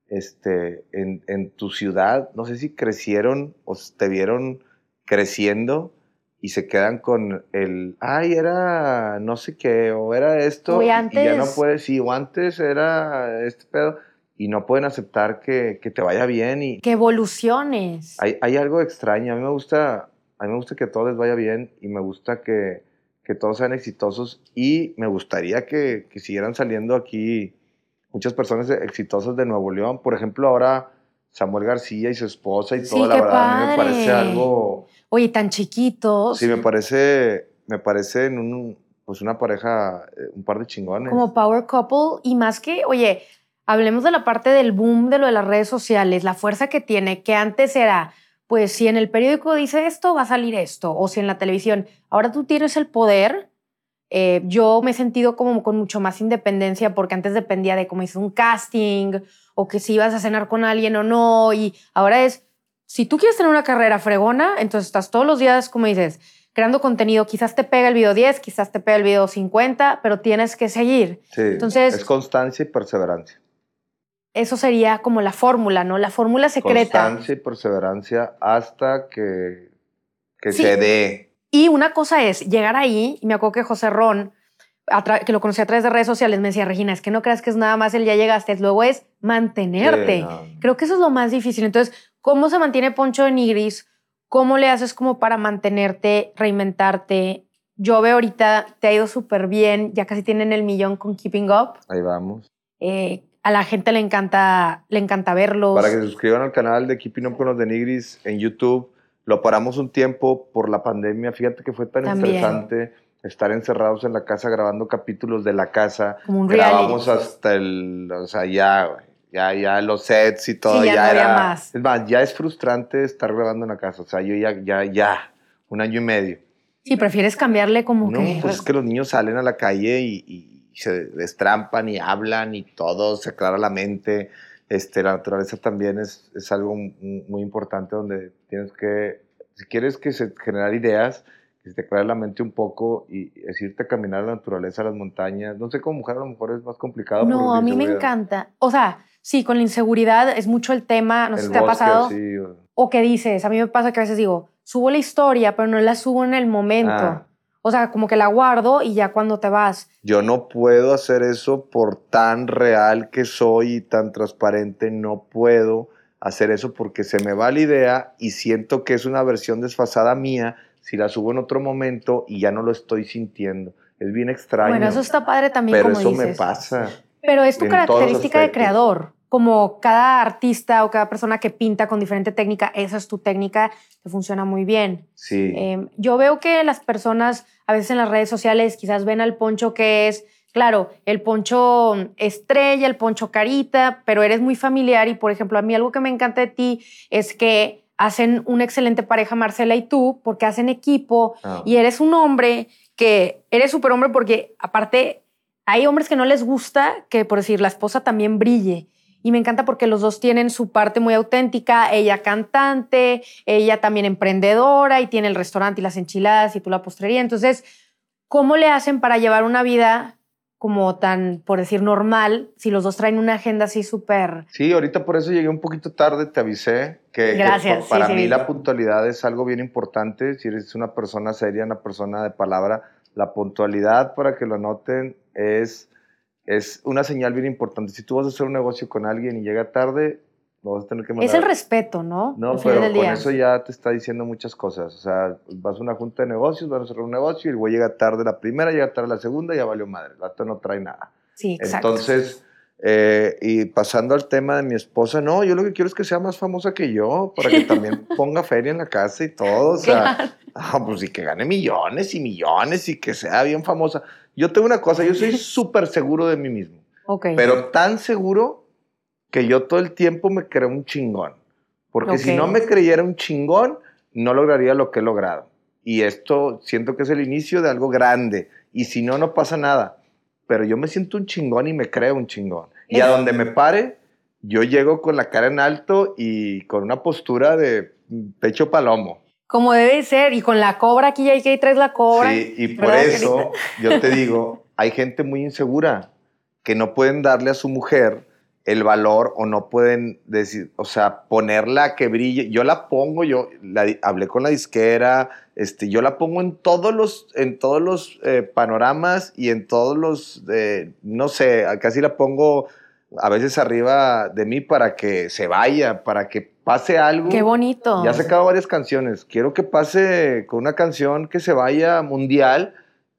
este, en, en tu ciudad, no sé si crecieron o te vieron creciendo y se quedan con el, ay, era no sé qué, o era esto, Oye, y- y ya no antes- puedes, sí, o antes era este pedo, y no pueden aceptar que, que te vaya bien y Que evoluciones. hay, hay algo extraño. A mí me gusta, a mí me gusta que a todos les vaya bien y me gusta que, que todos sean exitosos y me gustaría que, que siguieran saliendo aquí muchas personas exitosas de Nuevo León. Por ejemplo, ahora Samuel García y su esposa y Sí, todo, la verdad, a mí me padre. parece algo, Oye, tan chiquitos. sí, me parece, me parece en un, pues una pareja, eh, un par de chingones. como power couple y más que, oye, hablemos de la parte del boom de lo de las redes sociales, la fuerza que tiene, que antes era, pues si en el periódico dice esto, va a salir esto, o si en la televisión, ahora tú tienes el poder. eh, yo me he sentido como con mucho más independencia porque antes dependía de cómo hizo un casting o que si ibas a cenar con alguien o no y ahora es, si tú quieres tener una carrera fregona, entonces estás todos los días, como dices, creando contenido, quizás te pega el video 10, quizás te pega el video 50, pero tienes que seguir. Sí, entonces- es constancia y perseverancia. Eso sería como la fórmula, ¿no? La fórmula secreta. Constancia y perseverancia hasta que, que Sí. se dé. Y una cosa es llegar ahí, y me acuerdo que José Ron, que lo conocí a través de redes sociales, me decía, Regina, es que no creas que es nada más el ya llegaste, luego es mantenerte. Sí, no. Creo que eso es lo más difícil. Entonces, ¿cómo se mantiene Poncho de Nigris? ¿Cómo le haces como para mantenerte, reinventarte? Yo veo ahorita, te ha ido súper bien, ya casi tienen el millón con Keeping Up. Ahí vamos. Eh, a la gente le encanta, le encanta verlos. Para que se suscriban al canal de Keeping Up con los de Nigris en YouTube. Lo paramos un tiempo por la pandemia. Fíjate que fue tan También. estresante estar encerrados en la casa grabando capítulos de la casa. Como un reality. Grabamos hasta el, o sea, ya, güey, ya, ya los sets y todo. Sí, ya no había era, más. Es más, ya es frustrante estar grabando en la casa. O sea, yo ya, ya, ya, un año y medio. Sí, prefieres cambiarle como No, que... pues es que los niños salen a la calle y, y se destrampan y hablan y todo, se aclara la mente. Este, la naturaleza también es, es algo muy importante donde tienes que, si quieres que se generar ideas, que se te aclare la mente un poco y es irte a caminar a la naturaleza, a las montañas. No sé, como mujer a lo mejor es más complicado. No, a mí me encanta. O sea, sí, con la inseguridad es mucho el tema, no sé si te ha pasado. o- O que dices, a mí me pasa que a veces digo, subo la historia, pero no la subo en el momento. Ah. O sea, como que la guardo y ya cuando te vas. Yo no puedo hacer eso por tan real que soy y tan transparente, no puedo hacer eso porque se me va la idea y siento que es una versión desfasada mía si la subo en otro momento y ya no lo estoy sintiendo. Es bien extraño. Bueno, eso está padre también, pero como eso dices. me pasa. Pero es tu característica de creador. Como cada artista o cada persona que pinta con diferente técnica, esa es tu técnica, te funciona muy bien. Sí. Eh, yo veo que las personas a veces en las redes sociales quizás ven al poncho que es, claro, el poncho estrella, el poncho carita, pero eres muy familiar y por ejemplo a mí algo que me encanta de ti es que hacen una excelente pareja Marcela y tú, porque hacen equipo Ah. y eres un hombre que eres súper hombre porque aparte hay hombres que no les gusta que, por decir, la esposa también brille. Y me encanta porque los dos tienen su parte muy auténtica, ella cantante, ella también emprendedora y tiene el restaurante y las enchiladas y tú la postrería. Entonces, ¿cómo le hacen para llevar una vida como tan, por decir, normal, si los dos traen una agenda así súper... Sí, ahorita por eso llegué un poquito tarde, te avisé que, Gracias, para sí, mí la puntualidad es algo bien importante. Si eres una persona seria, una persona de palabra, la puntualidad, para que lo noten, es, es una señal bien importante. Si tú vas a hacer un negocio con alguien y llega tarde, lo vas a tener que mandar. Es el respeto, ¿no? No, pero con día. eso ya te está diciendo muchas cosas. O sea, vas a una junta de negocios, vas a hacer un negocio y el güey llega tarde la primera, llega tarde la segunda, ya valió madre. El vato no trae nada. Sí, exacto. Entonces, eh, y pasando al tema de mi esposa, no, yo lo que quiero es que sea más famosa que yo, para que también ponga feria en la casa y todo. O sea, Claro. ah, pues y que gane millones y millones y que sea bien famosa. Yo tengo una cosa, yo soy súper seguro de mí mismo, Ok. pero tan seguro que yo todo el tiempo me creo un chingón. Porque si no me creyera un chingón, no lograría lo que he logrado. Y esto siento que es el inicio de algo grande. Y si no, no pasa nada. Pero yo me siento un chingón y me creo un chingón. Y a donde me pare, yo llego con la cara en alto y con una postura de pecho palomo. Como debe ser, y con la cobra aquí, ahí que traes la cobra. Sí, y por ¿verdad, eso yo te digo, hay gente muy insegura que no pueden darle a su mujer el valor o no pueden decir, o sea, ponerla que brille. Yo la pongo, yo la hablé con la disquera, este, yo la pongo en todos los, en todos los eh, panoramas y en todos los, eh, no sé, casi la pongo a veces arriba de mí para que se vaya, para que pase algo. Qué bonito. Ya ha sacado varias canciones. Quiero que pase con una canción que se vaya mundial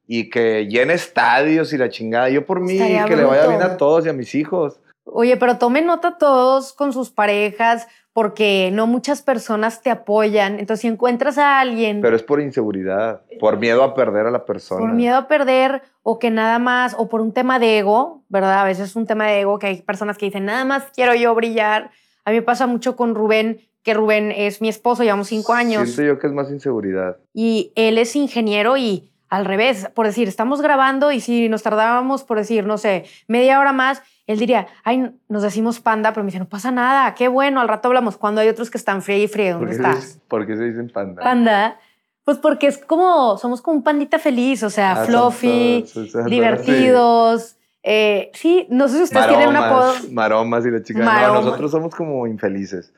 y que llene estadios y la chingada. Yo por mí, Estaría que le vaya bien a todos y a mis hijos. Oye, pero tomen nota todos con sus parejas, porque no muchas personas te apoyan. Entonces, si encuentras a alguien Pero es por inseguridad, por miedo a perder a la persona. por miedo a perder o que nada más, o por un tema de ego, ¿verdad? A veces es un tema de ego que hay personas que dicen, nada más quiero yo brillar. A mí me pasa mucho con Rubén, que Rubén es mi esposo, llevamos cinco años. Siento yo que es más inseguridad. y él es ingeniero y al revés, por decir, estamos grabando y si nos tardábamos, por decir, no sé, media hora más, él diría, ay, nos decimos panda, pero me dice, no pasa nada, qué bueno, al rato hablamos. Cuando hay otros que están fría y fría, ¿Por ¿dónde qué, estás? por qué se dicen panda? Panda, pues porque es como, somos como un pandita feliz, o sea, Ah, fluffy, todos, o sea, divertidos. Eh, sí, no sé si ustedes tienen un apodo. Maromas, maromas y la chica. Maromas. No, nosotros somos como infelices.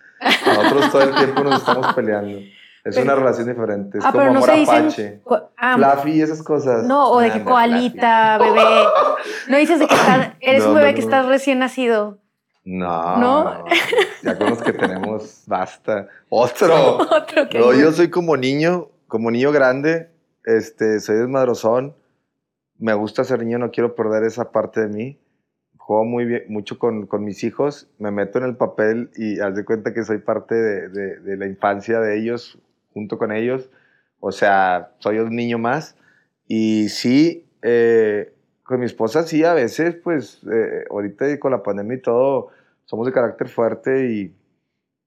Nosotros todo el tiempo nos estamos peleando. Es Pero- una relación diferente. Es Ah, como pero no amor se dicen. apache. ah, Fluffy y esas cosas. no, o de que coalita, bebé. No dices de que estás, eres No, un bebé no, que estás recién nacido. No, ¿No? Ya con los que tenemos, basta. Otro. Otro que No, yo soy como niño, como niño grande. Este, soy desmadrozón. Me gusta ser niño, no quiero perder esa parte de mí. Juego muy bien, mucho con, con mis hijos. Me meto en el papel y haz de cuenta que soy parte de, de- de la infancia de ellos, junto con ellos. O sea, soy un niño más. Y sí, eh, con mi esposa sí, a veces, pues, eh, ahorita con la pandemia y todo, somos de carácter fuerte y,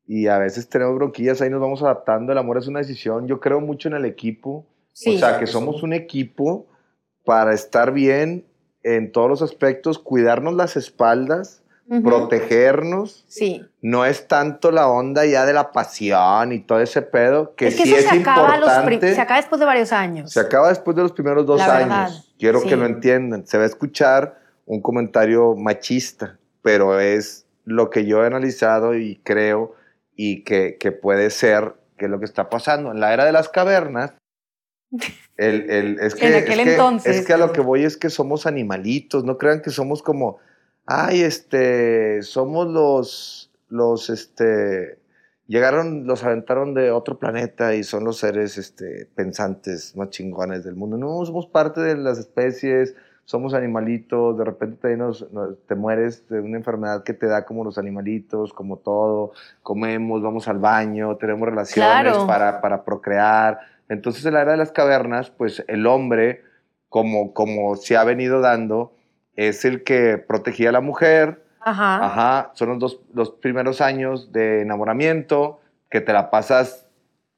y a veces tenemos bronquillas, ahí nos vamos adaptando. El amor es una decisión. Yo creo mucho en el equipo. Sí. O sea, que somos un equipo para estar bien en todos los aspectos, cuidarnos las espaldas, protegernos. Sí. No es tanto la onda ya de la pasión y todo ese pedo, que es que sí eso es se acaba, los importante. se acaba después de varios años. Se acaba después de los primeros dos La verdad, años. Quiero sí. que lo entiendan. Se va a escuchar un comentario machista, pero es lo que yo he analizado y creo y que, que puede ser que es lo que está pasando. En la era de las cavernas, el, el- es, que, En es aquel que- entonces. es que a lo que voy es que somos animalitos. No crean que somos como, ay, este, somos los, los, este, llegaron, los aventaron de otro planeta y son los seres este, pensantes más chingones del mundo. No, somos parte de las especies, somos animalitos, de repente te, nos- nos- te mueres de una enfermedad que te da como los animalitos, como todo, comemos, vamos al baño, tenemos relaciones Claro. para, para procrear. Entonces en la era de las cavernas, pues el hombre, como, como se ha venido dando, es el que protegía a la mujer, Ajá. Ajá, son los dos los primeros años de enamoramiento, que te la pasas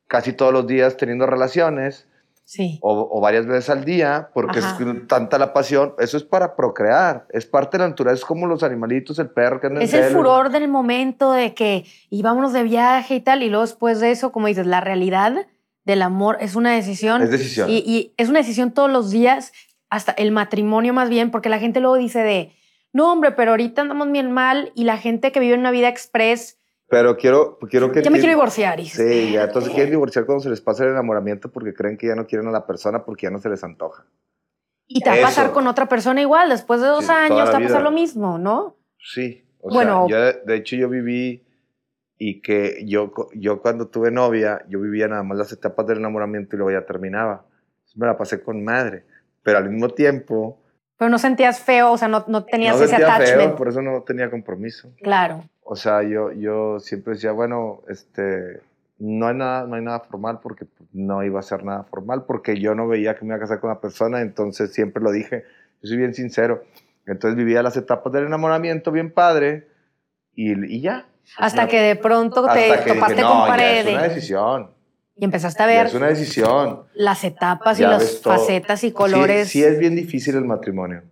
casi todos los días teniendo relaciones Sí. o, o varias veces al día, porque Ajá. es tanta la pasión, eso es para procrear, es parte de la naturaleza, es como los animalitos, el perro que anda en Es el celo. furor del momento de que íbamos de viaje y tal, y luego después de eso, como dices, la realidad del amor es una decisión. Es decisión. Y, y es una decisión todos los días, hasta el matrimonio más bien, porque la gente luego dice de, no hombre, pero ahorita andamos bien mal y la gente que vive una vida express, Pero quiero, quiero que... ya me quiero divorciar. Y, Sí, ya, entonces quieren divorciar cuando se les pasa el enamoramiento porque creen que ya no quieren a la persona porque ya no se les antoja. y te va a pasar con otra persona igual, después de dos Sí, años te va a pasar lo mismo, ¿no? Sí, o Bueno. sea, de hecho yo viví y que yo, yo cuando tuve novia, yo vivía nada más las etapas del enamoramiento y luego ya terminaba. Me la pasé con madre, pero al mismo tiempo Pero no sentías feo, o sea, no, no tenías no ese sentía attachment. feo, por eso no tenía compromiso. Claro. O sea, yo, yo siempre decía, bueno, este, no hay nada, no hay nada formal porque no iba a ser nada formal porque yo no veía que me iba a casar con una persona, entonces siempre lo dije, yo soy bien sincero. Entonces vivía las etapas del enamoramiento bien padre y, y ya. Hasta que de pronto te topaste dije, con no, ya pared es una decisión. y empezaste a ver es una decisión. las etapas y las facetas y colores. Sí, es bien difícil el matrimonio.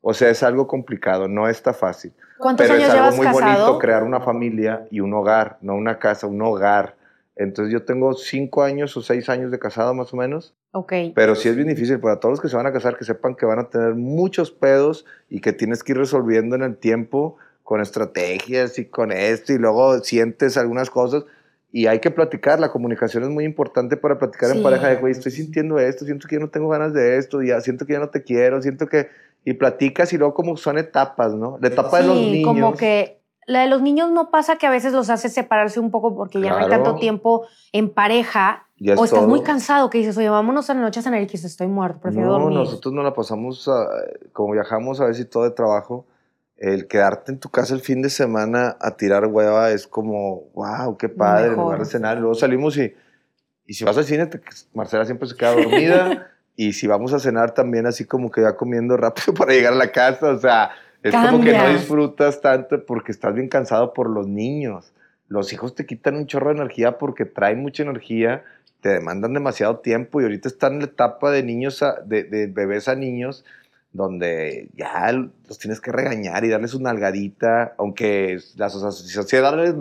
O sea, es algo complicado, no está fácil. ¿Cuántos Pero es años algo llevas muy casado? bonito crear una familia y un hogar, no una casa, un hogar. Entonces yo tengo cinco años o seis años de casado más o menos, Ok. pero sí es bien difícil para todos los que se van a casar que sepan que van a tener muchos pedos y que tienes que ir resolviendo en el tiempo con estrategias y con esto y luego sientes algunas cosas y hay que platicar, la comunicación es muy importante para platicar Sí. en pareja de, güey, estoy sintiendo esto, siento que ya no tengo ganas de esto, ya siento que ya no te quiero, siento que... Y platicas y luego como son etapas, ¿no? La etapa de los Sí, niños. como que la de los niños no pasa que a veces los hace separarse un poco porque ya no hay Claro. tanto tiempo en pareja Ya es o estás todo. muy cansado que dices, oye, vámonos a la noche a cenar y que estoy muerto, prefiero no, dormir. nosotros no la pasamos, ah, como viajamos a veces y todo de trabajo, el quedarte en tu casa el fin de semana a tirar hueva es como, wow, qué padre, en mejor. lugar de cenar. Luego salimos y, y si vas al cine, te- Marcela siempre se queda dormida. y si vamos a cenar también así como que ya comiendo rápido para llegar a la casa, o sea, es como que no disfrutas tanto porque estás bien cansado por los niños. Los hijos te quitan un chorro de energía porque traen mucha energía, te demandan demasiado tiempo y ahorita están en la etapa de niños, a- de, de bebés a niños, donde ya los tienes que regañar y darles una nalgadita, aunque las sociedades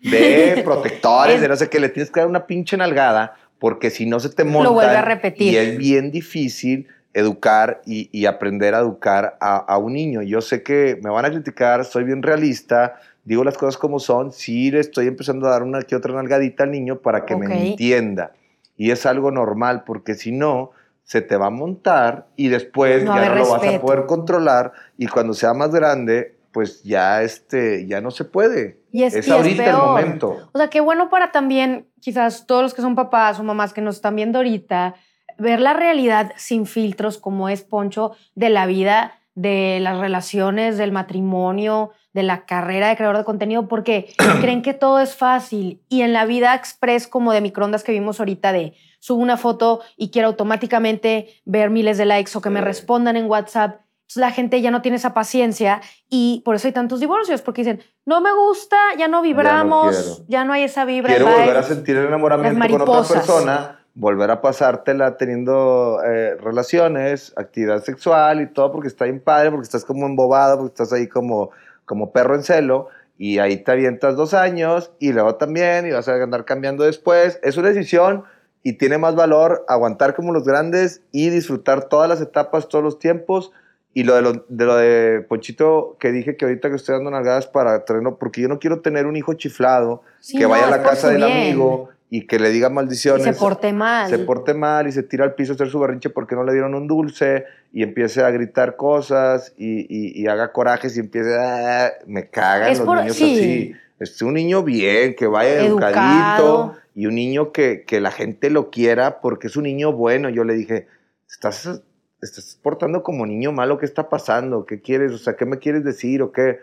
de protectores, Es- de no sé qué, le tienes que dar una pinche nalgada, porque si no se te monta. vuelve a repetir. Y es bien difícil educar y, y aprender a educar a, a un niño. Yo sé que me van a criticar, soy bien realista, digo las cosas como son, sí le estoy empezando a dar una que otra nalgadita al niño para que Ok. me entienda. Y es algo normal, porque si no, se te va a montar y después No ya no lo vas a poder controlar y cuando sea más grande, pues ya, este, ya no se puede. Y es, es y es ahorita el momento. O sea, qué bueno para también, quizás todos los que son papás o mamás que nos están viendo ahorita, ver la realidad sin filtros, como es Poncho, de la vida, de las relaciones, del matrimonio, de la carrera de creador de contenido, porque creen que todo es fácil. Y en la vida express, como de microondas que vimos ahorita, de subo una foto y quiero automáticamente ver miles de likes o que me respondan en WhatsApp. Entonces la gente ya no tiene esa paciencia y por eso hay tantos divorcios, porque dicen, no me gusta, ya no vibramos, ya no, hay esa vibra. Quiero bye". volver a sentir el enamoramiento con otra persona, volver a pasártela teniendo eh, relaciones, actividad sexual y todo, porque está bien padre, porque estás como embobado, porque estás ahí como, como perro en celo, y ahí te avientas dos años, y luego también, y vas a andar cambiando después. Es una decisión y tiene más valor aguantar como los grandes y disfrutar todas las etapas, todos los tiempos. Y lo de, lo, de lo de Ponchito que dije que ahorita que estoy dando nalgadas para tenerlo, porque yo no quiero tener un hijo chiflado Sí, que no, vaya a la casa del bien. amigo y que le diga Y maldiciones. se porte mal. se porte mal y se tira al piso a hacer su berrinche porque no le dieron un dulce y empiece a gritar cosas y, y- y haga corajes y empiece a... Me cagan Es los por- niños sí. así. Es un niño bien, que vaya Educado. educadito y un niño que, que la gente lo quiera porque es un niño bueno. Yo le dije, estás, estás portando como niño malo, ¿qué está pasando? ¿Qué quieres? O sea, ¿qué me quieres decir o qué?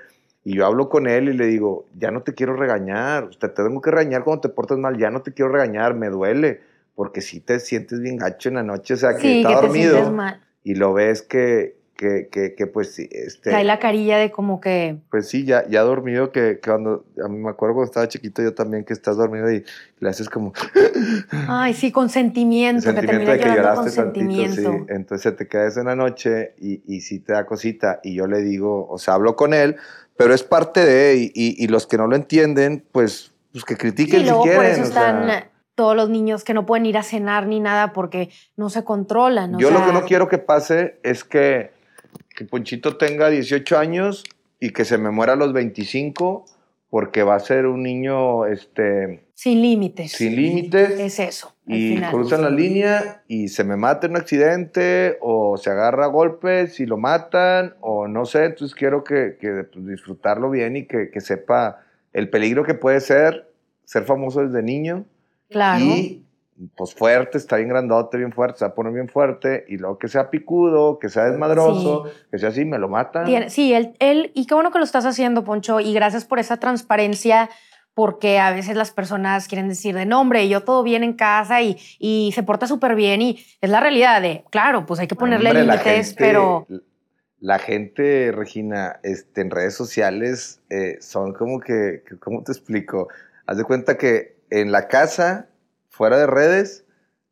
Y yo hablo con él y le digo, ya no te quiero regañar, te tengo que regañar cuando te portas mal, ya no te quiero regañar, me duele, porque si te sientes bien gacho en la noche, o sea, que sí, está que dormido mal. y lo ves que, que, que, que pues sí, este... Trae la carilla de como que... Pues sí, ya, ya dormido, que, que cuando, a mí me acuerdo cuando estaba chiquito yo también, que estás dormido y le haces como... Ay, sí, con sentimiento, que de que lloraste tantito, sí. Entonces te quedas en la noche y, y sí te da cosita y yo le digo, o sea, hablo con él, pero es parte de, y, y, y los que no lo entienden, pues, pues que Sí, critiquen luego si quieren. por eso están sea, todos los niños que no pueden ir a cenar ni nada porque no se controlan. o yo lo que no quiero que pase es que, que Ponchito tenga 18 años y que se me muera a los 25 porque va a ser un niño este, Sin límites. sin límites. Es eso, y final. cruzan la línea y se me mata en un accidente o se agarra a golpes y lo matan o no sé, entonces quiero que, que, pues, disfrutarlo bien y que, que sepa el peligro que puede ser ser famoso desde niño Claro. y pues fuerte, está bien grandote, bien fuerte, se va a poner bien fuerte y luego que sea picudo, que sea desmadroso, que sea así, me lo matan. Tiene- sí, él, él, y qué bueno que lo estás haciendo, Poncho, y gracias por esa transparencia, porque a veces las personas quieren decir de nombre, yo todo bien en casa y, y se porta súper bien, y es la realidad de, claro, pues hay que ponerle límites, pero La gente, Regina, este, en redes sociales eh, son como que- ¿cómo te explico? Haz de cuenta que en la casa, fuera de redes,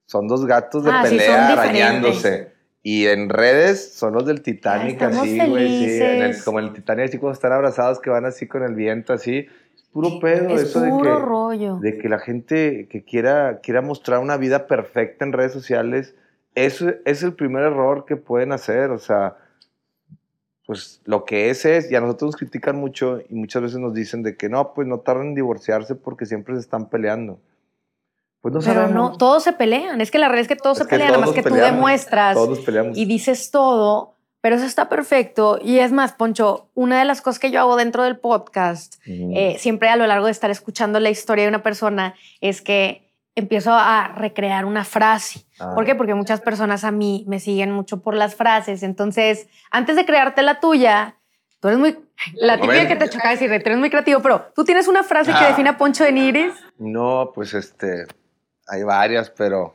son dos gatos de Ah, sí, pelea diferentes. arañándose. Y en redes son los del Titanic, estamos así, güey, sí, en el- como en el Titanic, así cuando están abrazados, que van así con el viento, así. Es puro pedo es eso de puro que rollo. de que la gente que quiera, quiera mostrar una vida perfecta en redes sociales, eso es el primer error que pueden hacer. O sea, pues lo que es es, y a nosotros nos critican mucho y muchas veces nos dicen de que no, pues no tardan en divorciarse porque siempre se están peleando. Pues no pero sabemos. no, todos se pelean, es que la realidad es que todos Es se que pelean, nada más que tú demuestras Todos nos peleamos. y dices todo, pero eso está perfecto. Y es más, Poncho, una de las cosas que yo hago dentro del podcast eh, siempre a lo largo de estar escuchando la historia de una persona es que empiezo a recrear una frase. Ah. ¿Por qué? Porque muchas personas a mí me siguen mucho por las frases. Entonces, antes de crearte la tuya, tú eres muy... La típica que te choca decir, tú eres muy creativo, pero tú tienes una frase que Ah. define a Poncho de Nigris. No, pues este, hay varias, pero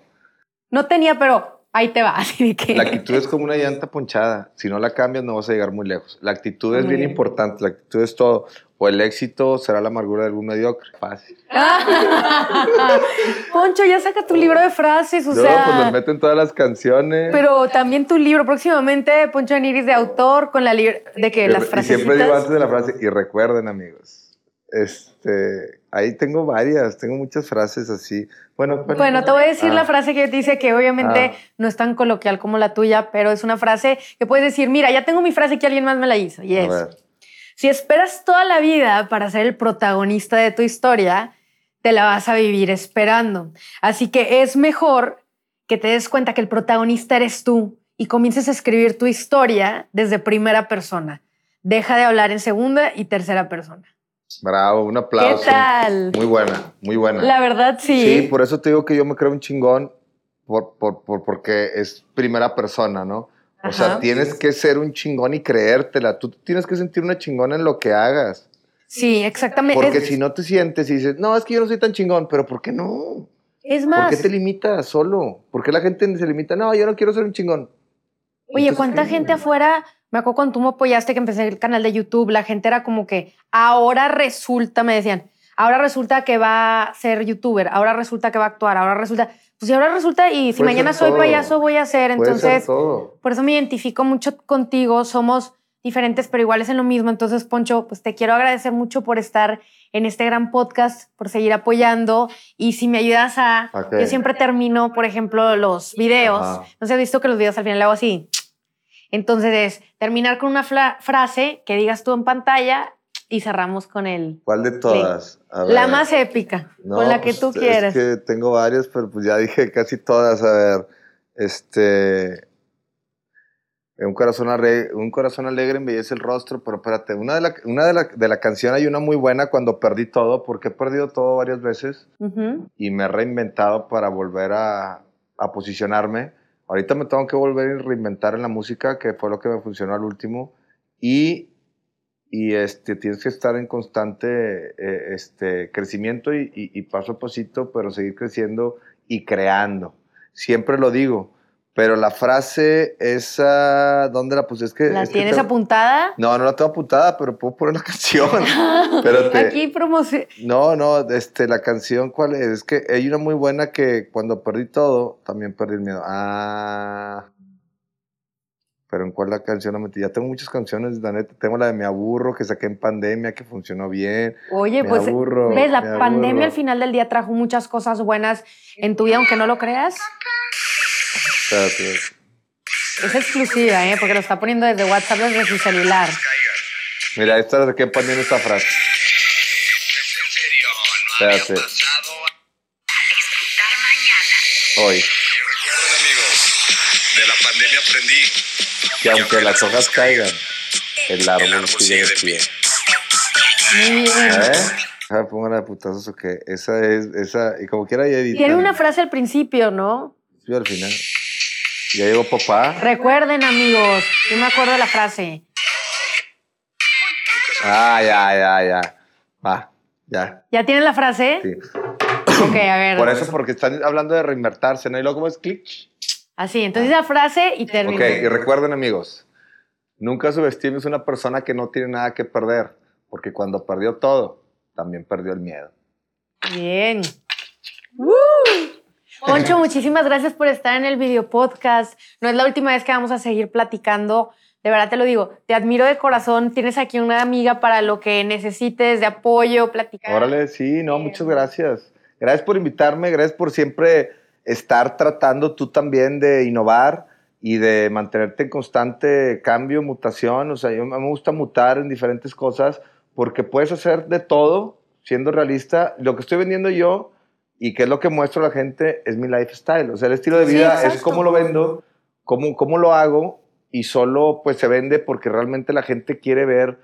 No tenía, pero ahí te va. Así que... La actitud es como una llanta ponchada. Si no la cambias, no vas a llegar muy lejos. La actitud es Muy bien, bien. importante. La actitud es todo. O el éxito será la amargura de algún mediocre. Fácil. Poncho, ya saca tu libro de frases, o no, sea... pues los meten todas las canciones. Pero también tu libro, próximamente, Poncho de Nigris de autor, con la libra de que las y frases. siempre digo antes de la frase, y recuerden, amigos. Este, ahí tengo varias, tengo muchas frases así. Bueno, Bueno, te voy a decir Ah. la frase que dice que obviamente Ah. no es tan coloquial como la tuya, pero es una frase que puedes decir, mira, ya tengo mi frase que alguien más me la hizo. Y es, si esperas toda la vida para ser el protagonista de tu historia, te la vas a vivir esperando. Así que es mejor que te des cuenta que el protagonista eres tú y comiences a escribir tu historia desde primera persona. Deja de hablar en segunda y tercera persona. Bravo, un ¿Qué aplauso. tal? Muy buena, muy buena. La verdad, sí. Sí, por eso te digo que yo me creo un chingón, por, por, por- porque es primera persona, ¿no? O sea, Ajá. tienes que ser un chingón y creértela. Tú tienes que sentir una chingona en lo que hagas. Sí, exactamente. Porque Es- si no te sientes y dices, no, es que yo no soy tan chingón, pero ¿por qué no? es ¿Por más, qué te limitas solo? ¿Por qué la gente se limita? No, yo no quiero ser un chingón. Oye, Entonces, ¿cuánta ¿qué? gente afuera? Me acuerdo cuando tú me apoyaste que empecé el canal de YouTube, la gente era como que ahora resulta, me decían, ahora resulta que va a ser youtuber, ahora resulta que va a actuar, ahora resulta, pues si ahora resulta y si Puede mañana soy todo. payaso voy a ser, entonces todo. por eso me identifico mucho contigo, somos diferentes pero iguales en lo mismo, entonces Poncho, pues te quiero agradecer mucho por estar en este gran podcast, por seguir apoyando y si me ayudas a, yo siempre termino, por ejemplo, los videos, Ajá. no sé, has visto que los videos al final le hago así, entonces es terminar con una frase que digas tú en pantalla y cerramos con el, ¿Cuál de todas? A la más épica, No, con la que pues, tú quieras. Es que tengo varias, pero pues ya dije casi todas. A ver, este. Un corazón, alegre, un corazón alegre embellece el rostro, pero espérate, una, de la, una de, la, de la canción hay una muy buena cuando perdí todo, porque he perdido todo varias veces y me he reinventado para volver a, a posicionarme. Ahorita me tengo que volver a reinventar en la música, que fue lo que me funcionó al último, y, y este, tienes que estar en constante eh, este, crecimiento y, y- y paso a pasito, pero seguir creciendo y creando. Siempre lo digo, Pero la frase esa, ¿dónde la puse? Es que, ¿La es que tienes tengo- apuntada? No, no la tengo apuntada, pero puedo poner la canción. Espérate. Aquí promoción. No, no, este, la canción, ¿cuál es? Es que hay una muy buena que cuando perdí todo, también perdí el miedo. Ah. Pero ¿en cuál la canción la metí? Ya tengo muchas canciones, la neta. Tengo la de Me Aburro, que saqué en pandemia, que funcionó bien. Oye, Me pues, aburro, ves, la pandemia aburro. al final del día trajo muchas cosas buenas en tu vida, aunque no lo creas. Es exclusiva, ¿eh? Porque lo está poniendo desde WhatsApp, desde su celular. Mira, esta la saqué en pandemia esta frase. Hoy. Recuerden amigos, de la pandemia aprendí Que aunque las hojas caigan, el árbol sigue de pie. Muy bien. ¿Eh? Ah, pongan de putazos o qué. Esa es, esa, y como quiera ya editan. Tiene una frase al principio, ¿no? Sí, al final. Ya llegó papá. Recuerden, amigos, yo me acuerdo de la frase. Ah, ya, ya, ya. Va, ya. ¿Ya tienen la frase? Sí. Ok, a ver. Por eso, porque están hablando de reinvertirse, ¿no? Y luego, ¿cómo es click? Así, entonces la frase y termina. Ok, y recuerden, amigos, nunca subestimes a una persona que no tiene nada que perder, porque cuando perdió todo, también perdió el miedo. Bien. ¡Woo! Poncho, muchísimas gracias por estar en el video podcast. No es la última vez que vamos a seguir platicando. De verdad te lo digo, te admiro de corazón. Tienes aquí una amiga para lo que necesites de apoyo, platicar. Órale, sí, no, muchas gracias. Gracias por invitarme, gracias por siempre estar tratando tú también de innovar y de mantenerte en constante cambio, mutación. O sea, yo, me gusta mutar en diferentes cosas porque puedes hacer de todo siendo realista. Lo que estoy vendiendo yo y que es lo que muestro a la gente es mi lifestyle. O sea, el estilo de Sí, vida es exacto. cómo lo vendo, cómo, cómo lo hago y solo pues se vende porque realmente la gente quiere ver,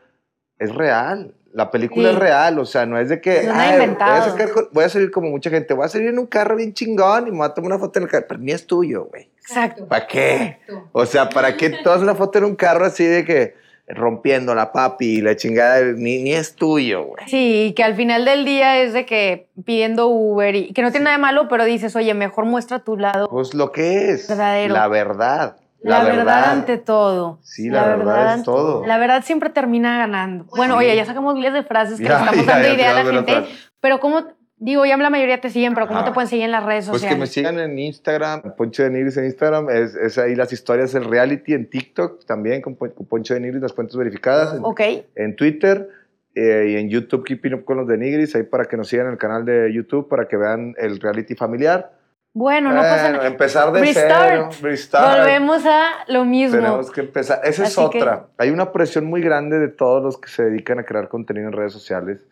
es real. La película Sí. es real, o sea, no es de que No es "Ay, voy, a inventado". sacar voy a salir como mucha gente, voy a salir en un carro bien chingón y me voy a tomar una foto en el carro, pero ni es tuyo, güey. Exacto. ¿Para qué? O sea, ¿para qué tomas una foto en un carro así de que rompiendo la papi y la chingada? Ni, ni es tuyo, güey. Sí, que al final del día es de que pidiendo Uber y que no tiene nada de malo, pero dices, oye, mejor muestra tu lado. Pues lo que es. Verdadero. La verdad. La, verdad. ante todo. Sí, la verdad es todo. La verdad siempre termina ganando. Bueno, Sí. oye, ya sacamos miles de frases que Ya, le estamos ya, dando ya idea a la gente. Pero cómo, digo, ya la mayoría te siguen, pero ¿cómo Ajá. te pueden seguir en las redes Pues sociales? que me sigan en Instagram, Poncho de Nigris en Instagram, es, es ahí las historias del reality, en TikTok también con, con Poncho de Nigris, las cuentas verificadas, Ok. en Twitter eh, y en YouTube Keeping Up con los de Nigris, ahí para que nos sigan en el canal de YouTube, para que vean el reality familiar. Bueno, no pasa nada. empezar de Restart. cero, restart. Volvemos a lo mismo. Tenemos que empezar. Esa es Así que- otra. Hay una presión muy grande de todos los que se dedican a crear contenido en redes sociales,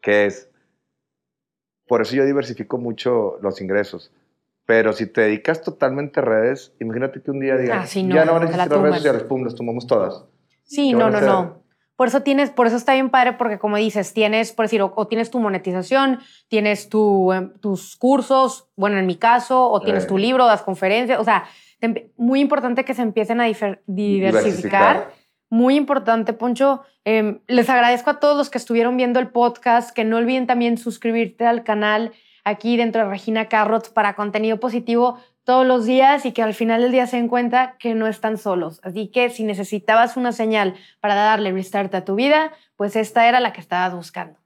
que es, por eso yo diversifico mucho los ingresos. Pero si te dedicas totalmente a redes, imagínate que un día digan, Ah, sí, no, ya no van a existir las redes sociales, pum, las tomamos todas. Sí, ¿Qué no, no, no. Por eso tienes, por eso está bien padre, porque como dices, tienes, por decir, o, o tienes tu monetización, tienes tu, em, tus cursos, bueno, en mi caso, o tienes Eh. tu libro, das conferencias, o sea, muy importante que se empiecen a diversificar. Diversificar. Muy importante, Poncho. Em, les agradezco a todos los que estuvieron viendo el podcast, que no olviden también suscribirte al canal aquí dentro de Regina Carrot para contenido positivo todos los días y que al final del día se den cuenta que no están solos. Así que si necesitabas una señal para darle restart a tu vida, pues esta era la que estabas buscando.